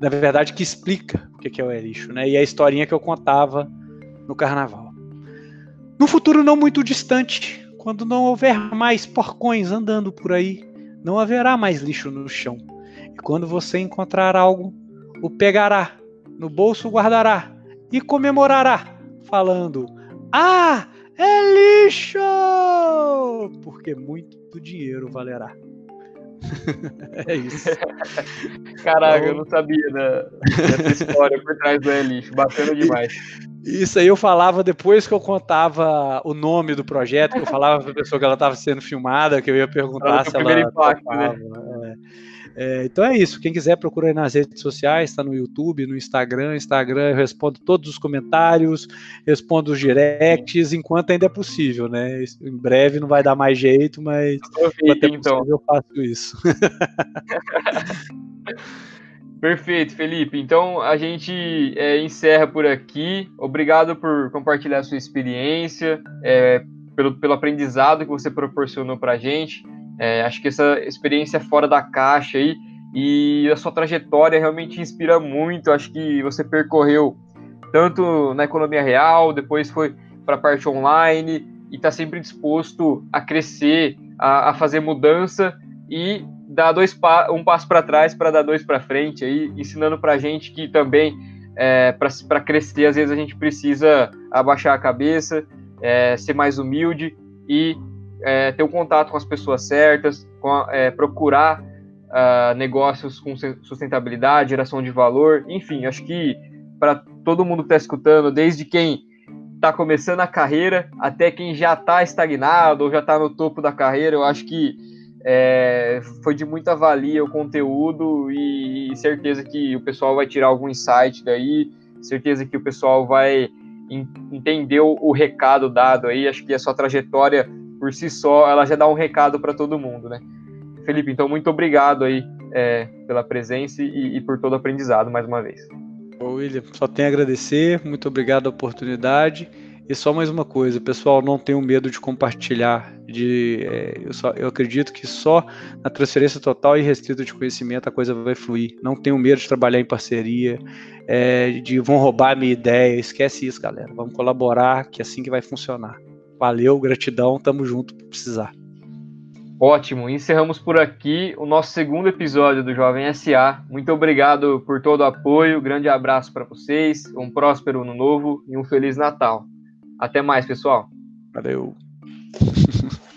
Na verdade, que explica o que é o é lixo, né? E a historinha que eu contava no carnaval. No futuro não muito distante, quando não houver mais porcões andando por aí, não haverá mais lixo no chão. E quando você encontrar algo, o pegará, no bolso guardará e comemorará, falando: Ah, é lixo! Porque muito dinheiro valerá. é isso. Caraca, então... eu não sabia da, dessa história por trás do é lixo. Bacana demais. Isso aí eu falava depois que eu contava o nome do projeto, que eu falava para a pessoa que ela estava sendo filmada, que eu ia perguntar se ela. Impacto, né? é. É, então é isso. Quem quiser procura aí nas redes sociais, está no YouTube, no Instagram. Instagram eu respondo todos os comentários, respondo os directs, enquanto ainda é possível, né? Em breve não vai dar mais jeito, mas enquanto é então. eu faço isso. Perfeito, Felipe. Então a gente é, encerra por aqui. Obrigado por compartilhar a sua experiência, é, pelo, pelo aprendizado que você proporcionou para a gente. É, acho que essa experiência fora da caixa aí e a sua trajetória realmente inspira muito. Acho que você percorreu tanto na economia real, depois foi para a parte online e está sempre disposto a crescer, a, a fazer mudança e dar dois pa um passo para trás para dar dois para frente, aí ensinando para a gente que também é, para crescer às vezes a gente precisa abaixar a cabeça, é, ser mais humilde e é, ter o um contato com as pessoas certas, a, é, procurar uh, negócios com sustentabilidade, geração de valor, enfim, acho que para todo mundo que está escutando, desde quem está começando a carreira até quem já está estagnado ou já está no topo da carreira, eu acho que é, foi de muita valia o conteúdo e, e, certeza que o pessoal vai tirar algum insight daí, certeza que o pessoal vai entender o, o recado dado aí, acho que a sua trajetória por si só, ela já dá um recado para todo mundo, né? Felipe, então muito obrigado aí é, pela presença e, e, por todo o aprendizado mais uma vez. Ô William, só tenho a agradecer, muito obrigado a oportunidade. E só mais uma coisa, pessoal, não tenham medo de compartilhar. De, é, eu, só, eu acredito que só na transferência total e restrita de conhecimento a coisa vai fluir. Não tenham medo de trabalhar em parceria, é, de vão roubar a minha ideia. Esquece isso, galera. Vamos colaborar, que é assim que vai funcionar. Valeu, gratidão, tamo junto precisar. Ótimo, encerramos por aqui o nosso segundo episódio do Jovem SA. Muito obrigado por todo o apoio, grande abraço para vocês, um próspero ano novo e um feliz Natal. Até mais, pessoal. Valeu.